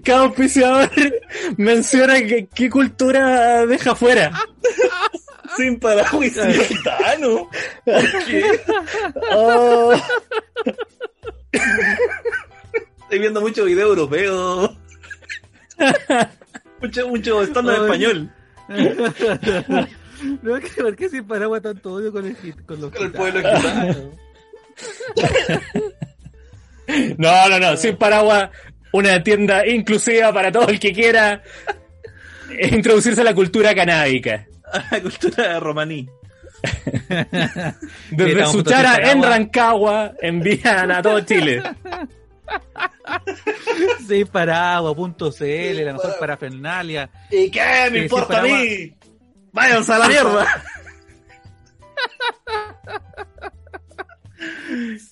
cada auspiciador menciona que- qué cultura deja fuera. Sin paraguas y sin gitano. ¿Por qué? Oh, Estoy viendo mucho video europeo. mucho, mucho estándar español. No, que- ¿Por qué sin paraguas tanto odio con, el, con los Con el gitanos? pueblo gitano. no, no, no. Sin paraguas, una tienda inclusiva para todo el que quiera introducirse a la cultura canábica. La cultura romaní. Desde Suchara en. Rancagua envían a todo Chile. Sin paraguas.cl, la mejor parafernalia. ¿Y qué me Sí, importa a sí, mí? Váyanse a la mierda.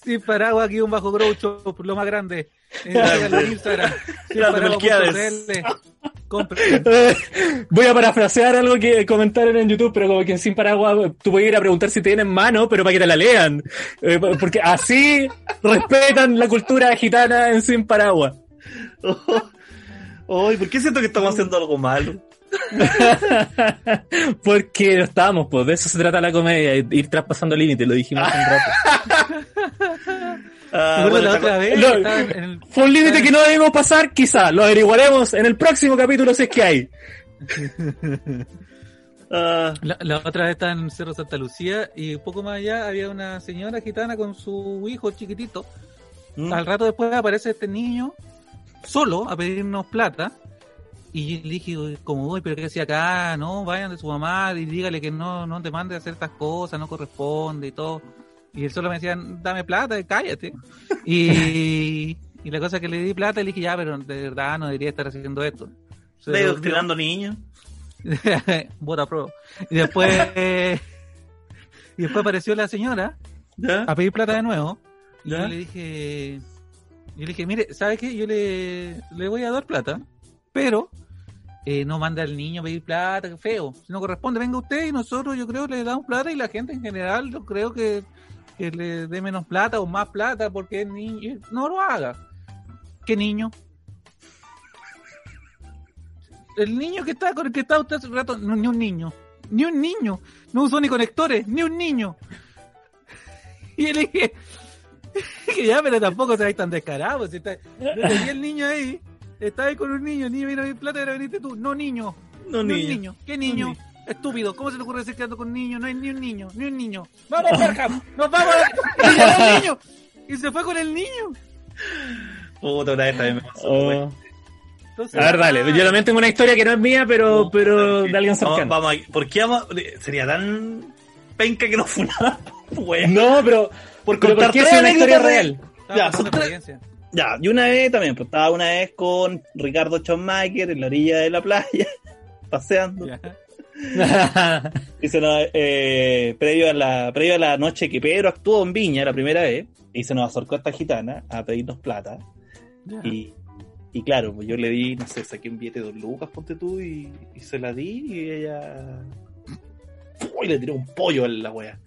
Sin paraguas, aquí un bajo groucho, lo más grande. En, Instagram. Sin. Voy a parafrasear algo que comentaron en YouTube, pero como que en Sin Paraguas tú puedes ir a preguntar si tienen mano, pero para que te la lean. Eh, porque así respetan la cultura gitana en Sin Paraguas. Ay, ¿por qué siento que estamos haciendo algo malo? Porque no estábamos, pues de eso se trata la comedia, ir traspasando límites, lo dijimos hace un rato. Ah, Recuerdo bueno, la esta otra co- vez, No. estaba en el- Fue un límite que no debimos pasar, quizá, lo averiguaremos en el próximo capítulo si es que hay. Ah, La, la otra vez estaba en Cerro Santa Lucía y un poco más allá había una señora gitana con su hijo chiquitito. mm. Al rato después aparece este niño solo a pedirnos plata. Y le dije, como, uy, pero ¿qué hacía acá? No, vayan de su mamá y dígale que no, no te mande a hacer estas cosas, no corresponde y todo. Y él solo me decía, dame plata cállate. Y, y la cosa que le di plata, le dije, ya, pero de verdad no debería estar haciendo esto. Se ¿Estás devolvió. adoctrinando niños? Vota pro. Y después, y después apareció la señora ¿Ya? a pedir plata de nuevo. Y yo le dije, yo le dije, mire, ¿sabe qué? Yo le, le voy a dar plata, pero eh, no manda al niño a pedir plata, que feo. Si no corresponde, venga usted y nosotros yo creo le damos plata y la gente en general yo creo que, que le dé menos plata o más plata porque el niño no lo haga. ¿Qué niño? El niño que está con el que está usted hace un rato, no, ni un niño, ni un niño, no usó ni conectores, ni un niño. Y le dije, que ya, pero tampoco seáis tan descarados. Si está, el niño ahí, estaba ahí con un niño, el niño vino a mi plata y ahora viniste tú. No, niño, No, niño. niño. ¿Qué niño? niño. Estúpido, ¿cómo se le ocurre decir que ando con niño? No hay ni un niño, ni un niño. ¡Vamos, Berkham! ¡Nos vamos! Y se llevó el niño. Y se fue con el niño. Puta, una vez también me pasó. Oh. Entonces, A ver, dale. ah, Yo también tengo una historia que no es mía, pero, No, pero de alguien no, cercano. vamos a- ¿Por qué vamos a- Sería tan penca que nos funaran, güey. No, pero, Por pero ¿por qué es una historia real? Ya, tres- experiencia. Ya, y una vez también, pues estaba una vez con Ricardo Schonmaker en la orilla de la playa, paseando. Ya. Y se nos, eh, previo, a la, previo a la noche que Pedro actuó en Viña la primera vez, y se nos acercó esta gitana a pedirnos plata. Y, y claro, pues yo le di, no sé, saqué un billete de dos lucas, ponte tú, y, y se la di, y ella. Uy, le tiró un pollo a la wea.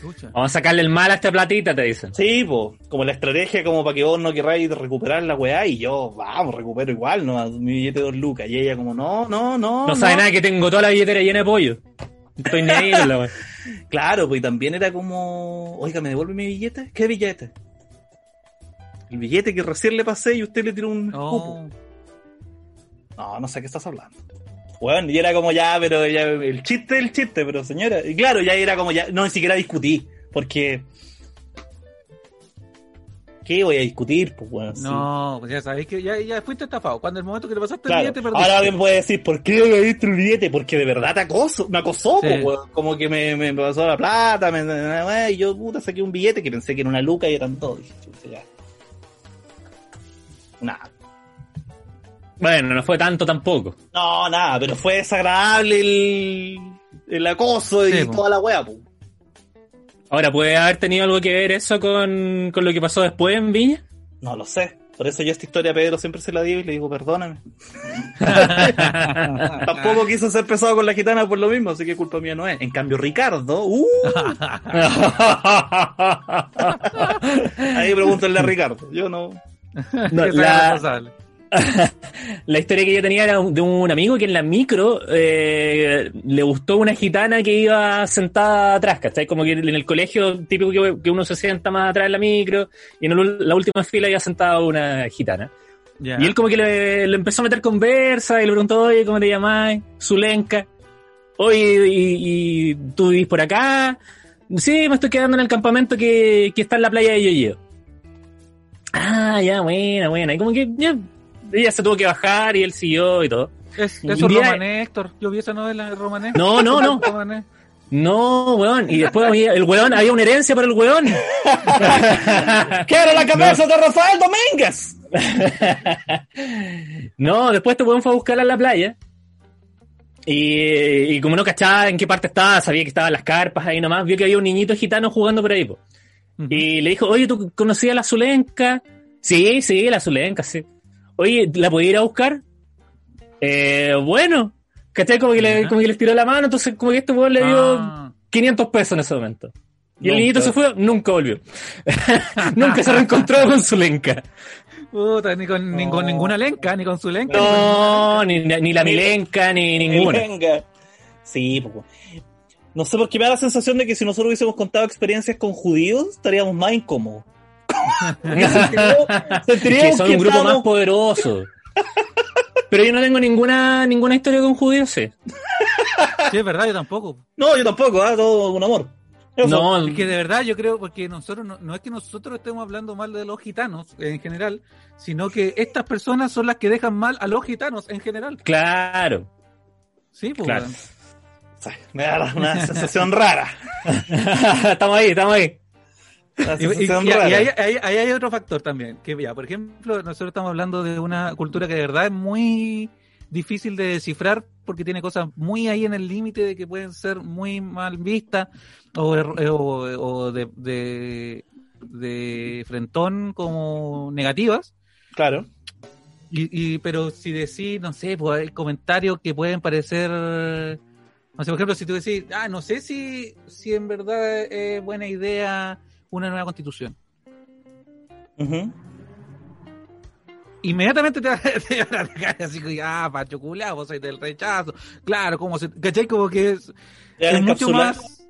Chucha. Vamos a sacarle el mal a esta platita, te dicen. Sí, pues, como la estrategia, como para que vos no querráis recuperar la weá, y yo, vamos, recupero igual, no, mi billete de dos lucas. Y ella, como, no, no, no. No sabe nada que tengo toda la billetera llena de pollo. Estoy ni ahí la wea. Claro, pues y también era como, oiga, ¿me devuelve mi billete? ¿Qué billete? El billete que recién le pasé y usted le tiró un cupo. No. No, no sé qué estás hablando. Bueno, y era como ya, pero ya, el chiste el chiste, pero señora. Y claro, ya era como ya, no, ni siquiera discutí, porque ¿Qué voy a discutir? Pues, weón, sí. No, pues ya sabéis que ya, ya fuiste estafado. Cuando el momento que le pasaste Claro. el billete, perdiste. Ahora alguien puede decir, ¿por qué me diste el billete? Porque de verdad te acoso, me acosó, Sí. weón. como que me, me pasó la plata, me, y yo puta saqué un billete que pensé que era una luca y eran dos. Dije, ya. Nada. Bueno, no fue tanto tampoco. No, nada, pero fue desagradable el, el acoso y Sí, po. toda la wea, po. Ahora, ¿puede haber tenido algo que ver eso con, con lo que pasó después en Viña? No lo sé. Por eso yo esta historia a Pedro siempre se la digo y le digo, perdóname. Tampoco quiso ser pesado con la gitana por lo mismo, así que culpa mía no es. En cambio, Ricardo, uh, ahí pregúntale a Ricardo. Yo no. No, la. la historia que yo tenía era de un amigo que en la micro eh, le gustó una gitana que iba sentada atrás, ¿cachai? Como que en el colegio típico que, que uno se sienta más atrás en la micro y en el- la última fila iba sentada una gitana. Y él como que le, le empezó a meter conversa y le preguntó, oye, ¿cómo te llamás? Zulenka. Oye, ¿y, y tú vivís por acá? Sí, me estoy quedando en el campamento que, que está en la playa de Yoyo. Ah, ya, buena, buena. Y como que ya, ella se tuvo que bajar y él siguió y todo. Es, Un eso es Romané, Héctor. Yo vi esa novela de Romané. No, no, no. Romané. No, weón. Y después había, el weón, había una herencia para el weón. ¿Qué era la cabeza de Rafael Domínguez? No, después este weón fue a buscarla en la playa. Y, y como no cachaba en qué parte estaba, sabía que estaban las carpas ahí nomás, vio que había un niñito gitano jugando por ahí. po. Y le dijo, oye, ¿tú conocías a la Zulenca? Sí, sí, la Zulenca, sí. Oye, ¿la podía ir a buscar? Eh, bueno. ¿Cachai? Como que, le, como que les tiró la mano, entonces como que este weón le dio Ah. 500 pesos en ese momento. Y el niñito se fue, nunca volvió. nunca se reencontró con Zulenca. Puta, ni con, ni con ninguna lenca, ni con su lenca. No, ni, ni la Milenca, ni ninguna. Venga. Sí, pues. No sé por qué me da la sensación de que si nosotros hubiésemos contado experiencias con judíos, estaríamos más incómodos. Que son que un grupo más poderoso. Pero yo no tengo ninguna ninguna historia con judíos, sí. Sí, es verdad, yo tampoco. No, yo tampoco, ¿ah? todo con amor. Eso. No, Es que de verdad yo creo, porque nosotros no, no es que nosotros estemos hablando mal de los gitanos en general, sino que estas personas son las que dejan mal a los gitanos en general. claro. Sí, pues. Claro. Me da una sensación rara. estamos ahí, estamos ahí. Y, y- sensación y- y rara. ahí, hay otro factor también, que ya, por ejemplo, nosotros estamos hablando de una cultura que de verdad es muy difícil de descifrar porque tiene cosas muy ahí en el límite de que pueden ser muy mal vistas o, er- o- o de, de, de frentón como negativas. Claro. Y, y, pero si decís, no sé, pues hay comentarios que pueden parecer, no sé, por ejemplo, si tú decís, ah, no sé si, si en verdad es buena idea una nueva constitución. Ujú. Inmediatamente te, va- te van a dejar así, como, ah, Pacho Culao, vos sois del rechazo. Claro, como se, ¿cachai? Como que es, mucho más,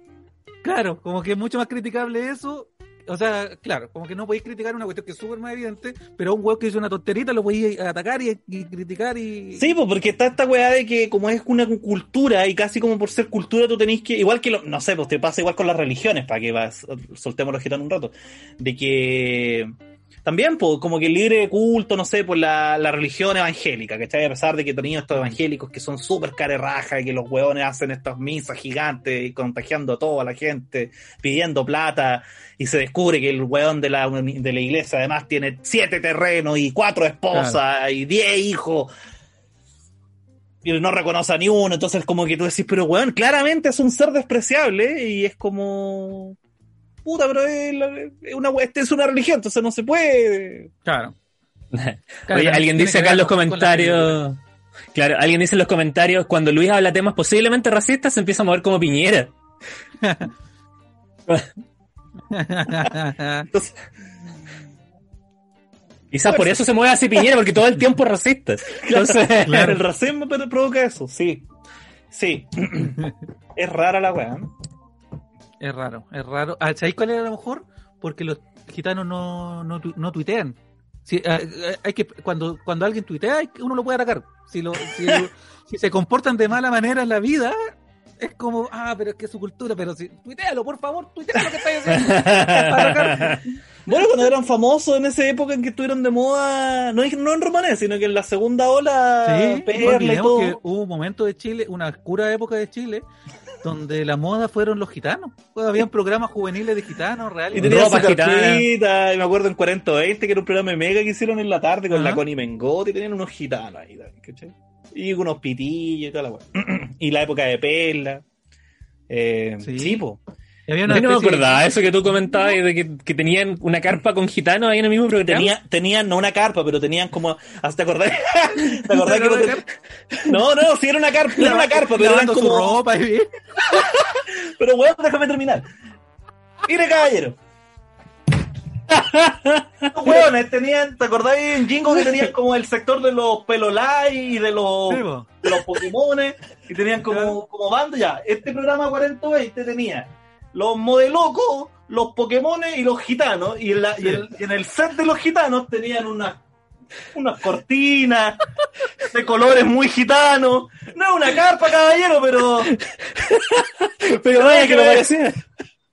claro, como que es mucho más criticable eso. O sea, claro, como que no podéis criticar una cuestión que es súper más evidente, pero un huevo que hizo una tonterita lo podéis atacar y, criticar y... Sí, pues porque está esta weá de que como es una cultura y casi como por ser cultura tú tenés que, igual que, lo, no sé, pues te pasa igual con las religiones, para que vas, soltemos los gitanos un rato, de que también, pues, como que el libre culto, no sé, por la, la religión evangélica, ¿cachai? A pesar de que tenían estos evangélicos que son súper carerraja y que los hueones hacen estas misas gigantes y contagiando a toda la gente, pidiendo plata, y se descubre que el hueón de la, de la iglesia además tiene siete terrenos y cuatro esposas y diez hijos y no reconoce a ni uno, entonces como que tú decís, pero weón, claramente es un ser despreciable y es como puta, pero es, la- es una esta es una religión, entonces no se puede. Claro. Oye, alguien dice acá en los comentarios. Claro, alguien dice en los comentarios, cuando Luis habla temas posiblemente racistas, se empieza a mover como Piñera. Entonces, Quizás por eso se mueve así Piñera, porque todo el tiempo es racista. Entonces, el racismo pero provoca eso, sí. Sí. es rara la weá. ¿no? Es raro, es raro. Ah, ¿Sabéis cuál era a lo mejor? Porque los gitanos no, no, tu- no tuitean. Ah, ah, hay que, cuando, cuando alguien tuitea, uno lo puede atacar. Si, lo, si, si se comportan de mala manera en la vida, es como, ah, pero es que es su cultura, pero si, tuitealo, por favor, tuitea lo que estáis haciendo. Bueno, cuando eran famosos en esa época en que estuvieron de moda, no, no en romanés, sino que en la segunda ola, Sí, Perla y todo. que hubo un momento de Chile, una oscura época de Chile, donde la moda fueron los gitanos. Pues habían programas juveniles de gitanos, Y reales. tenía Ropa su gitana. y me acuerdo en 4020 que era un programa de mega que hicieron en la tarde con la Connie Mengote y tenían unos gitanos ahí, ¿cachai? Y unos pitillos y toda la weá. y la época de Perla. Eh, Sí. sí, po. Había A una mí no me especie de- acordaba eso que tú comentabas de que, que tenían una carpa con gitanos ahí en el mismo programa. Tenía, tenían, no una carpa, pero tenían como. ¿Hasta te acordás? ¿Te acordás que no, te- no, no, sí era una carpa, era una carpa, pero eran como. ropa y Pero weón, déjame terminar. Mire, caballero. Los weones tenían, ¿te acordás en Jingo que tenían como el sector de los pelolai y de los, Sí, de los Pokémones y tenían como, como banda ya. Este programa 4020 tenía los modelocos, los Pokémones y los gitanos. Y en, la- y el- y en el set de los gitanos tenían unas unas cortinas de colores muy gitanos. No es una carpa, caballero, pero Pero vaya que lo parecía.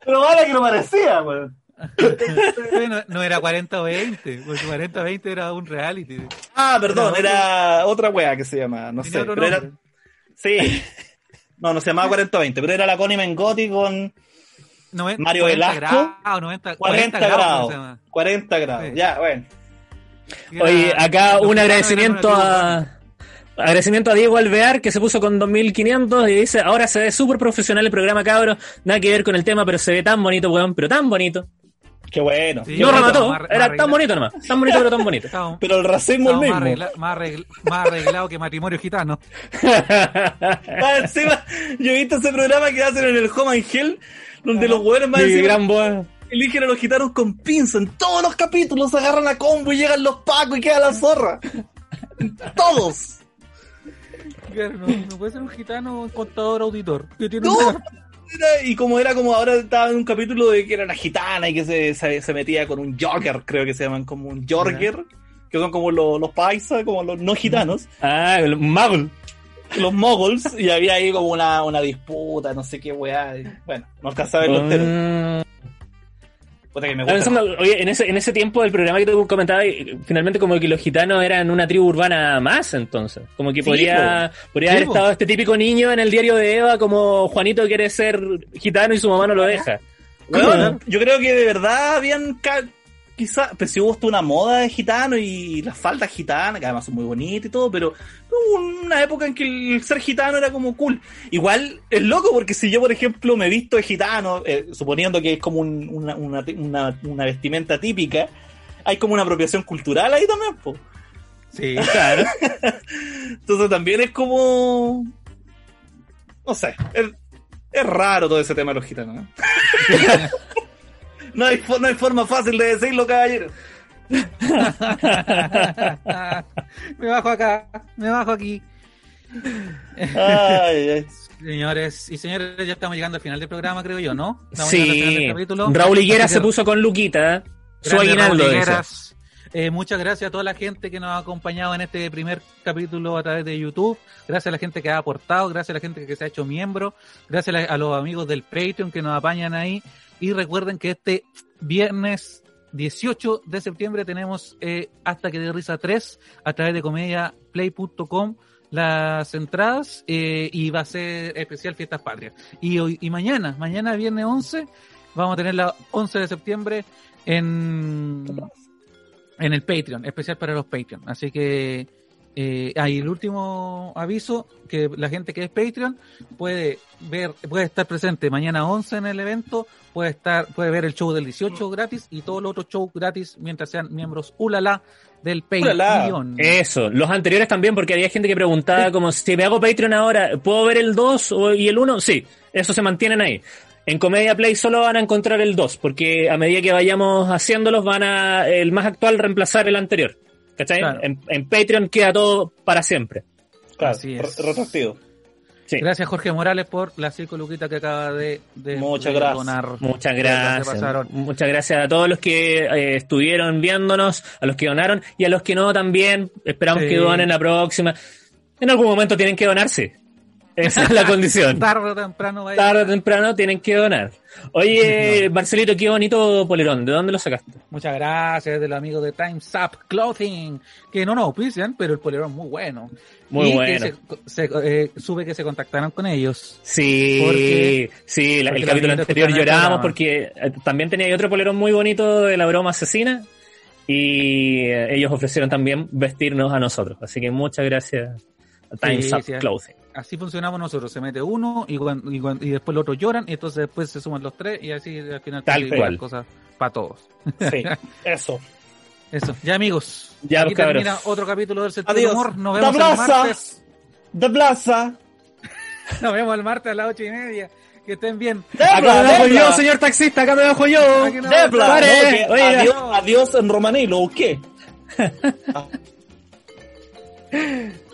pero vale que lo parecía, weón. No, no era 40 o 20, porque 40 o 20 era un reality. Ah, perdón, Era era otra wea que se llama, no sé. Pero era, sí. No, no se llamaba 4020, pero era la Connie Mengotti con Mario 40 Velasco, grados, 90, 40 ¿cómo grados. se llama? 40 grados. Sí. Ya, bueno. Oye, acá un agradecimiento a. Agradecimiento a Diego Alvear que se puso con 2500 y dice, ahora se ve súper profesional el programa, cabros. Nada que ver con el tema, pero se ve tan bonito, weón, pero tan bonito. Qué bueno. Sí, no remató, era tan bonito nomás. Tan bonito, pero tan bonito. Pero el racismo es mismo. más, arregla- más arregl- más arreglado que matrimonio gitano. Ah, encima, yo he visto ese programa que hacen en el Home and Donde los hueones más gran boa. eligen a los gitanos con pinza. En todos los capítulos agarran a combo y llegan los pacos y queda la zorra. Todos. Claro, No, no puede ser un gitano un contador auditor. Que tiene No. un- Era- y como era como ahora estaba en un capítulo de que era una gitana y que se, se, se metía con un jogger, creo que se llaman como un jorger, que son como los, los paisas, como los no gitanos, Ah, el Muggle. Los moguls, y había ahí como una, una disputa, no sé qué weá. Bueno, no alcanzaba a. Mm. Puta que me Estaba gusta. pensando, oye, en ese, en ese tiempo del programa que tú comentabas, eh, finalmente como que los gitanos eran una tribu urbana más, entonces. Como que Sí, podría, podría Sí, haber po. estado este típico niño en el diario de Eva como Juanito quiere ser gitano y su mamá no lo deja. Yo creo que de verdad habían ca- quizá, pues si hubo una moda de gitano y las faldas gitanas, que además son muy bonitas y todo, pero hubo una época en que el ser gitano era como cool. Igual es loco porque si yo, por ejemplo, me visto de gitano, eh, suponiendo que es como un- una, una, una- una vestimenta típica, hay como una apropiación cultural ahí también, po. Sí, Claro. Entonces también es como... No sé, es, es raro todo ese tema de los gitanos. ¿eh? no, hay, no hay forma fácil de decirlo, caballero. me bajo acá, me bajo aquí. Ay, ay. Señores y señores, ya estamos llegando al final del programa, creo yo, ¿no? Estamos Sí. Raúl Higuera se puso con Luquita. Su grande aguinaldo Raúl dice. Higueras. Eh, muchas gracias a toda la gente que nos ha acompañado en este primer capítulo a través de YouTube. Gracias a la gente que ha aportado, gracias a la gente que se ha hecho miembro, gracias a, la- a los amigos del Patreon que nos apañan ahí. Y recuerden que este viernes 18 de septiembre tenemos eh, Hasta que de risa 3 a través de comediaplay.com las entradas eh, y va a ser especial Fiestas Patrias. Y hoy y mañana, mañana viernes 11, vamos a tener la 11 de septiembre en en el Patreon, especial para los Patreon. Así que eh, hay el último aviso que la gente que es Patreon puede ver, puede estar presente mañana 11 en el evento, puede estar, puede ver el show del 18 gratis y todos los otros shows gratis mientras sean miembros ulala del Ulala. Patreon. Eso, los anteriores también, porque había gente que preguntaba como si me hago Patreon ahora, ¿puedo ver el 2 o- y el 1? Sí, eso se mantienen ahí. En Comedia Play solo van a encontrar el 2, porque a medida que vayamos haciéndolos van a el más actual reemplazar el anterior. ¿Cachai? Claro. En, en Patreon queda todo para siempre. Claro, Así es. re- retroactivo. Sí. Gracias Jorge Morales por la cinco luquitas que acaba de, de- Muchas de gracias. donar. Muchas gracias. Muchas gracias a todos los que eh, estuvieron viéndonos, a los que donaron y a los que no también. Esperamos Sí. que donen la próxima. En algún momento tienen que donarse. Esa es la condición. Tarde o temprano va a ir. Tarde o temprano tienen que donar. Oye, Marcelito, qué bonito polerón. ¿De dónde lo sacaste? Muchas gracias del amigo de Time's Up Clothing, que no nos auspician, pero el polerón muy bueno. Muy Y que bueno. se- se, eh, sube que se contactaron con ellos. Sí, Porque- sí, la- porque el capítulo anterior llorábamos porque eh, también tenía otro polerón muy bonito de la broma asesina y eh, ellos ofrecieron también vestirnos a nosotros. Así que muchas gracias a Time's Sí, Up sí. Clothing. Así funcionamos nosotros. Se mete uno y, después los otros lloran y entonces después se suman los tres y así al final Tal cual. las cosas para todos. Sí, eso. Eso. Ya amigos. Ya, aquí termina otro capítulo del sentido Adiós. humor. Nos ¡Da vemos el martes. ¡De plaza! Nos vemos el martes a las ocho y media. Que estén bien. Acá me ¡Debla! bajo yo, ¡Debla! señor taxista, acá me bajo yo. No- ¡Debla! Pare, No, oiga. adiós, adiós en romaní, lo busqué.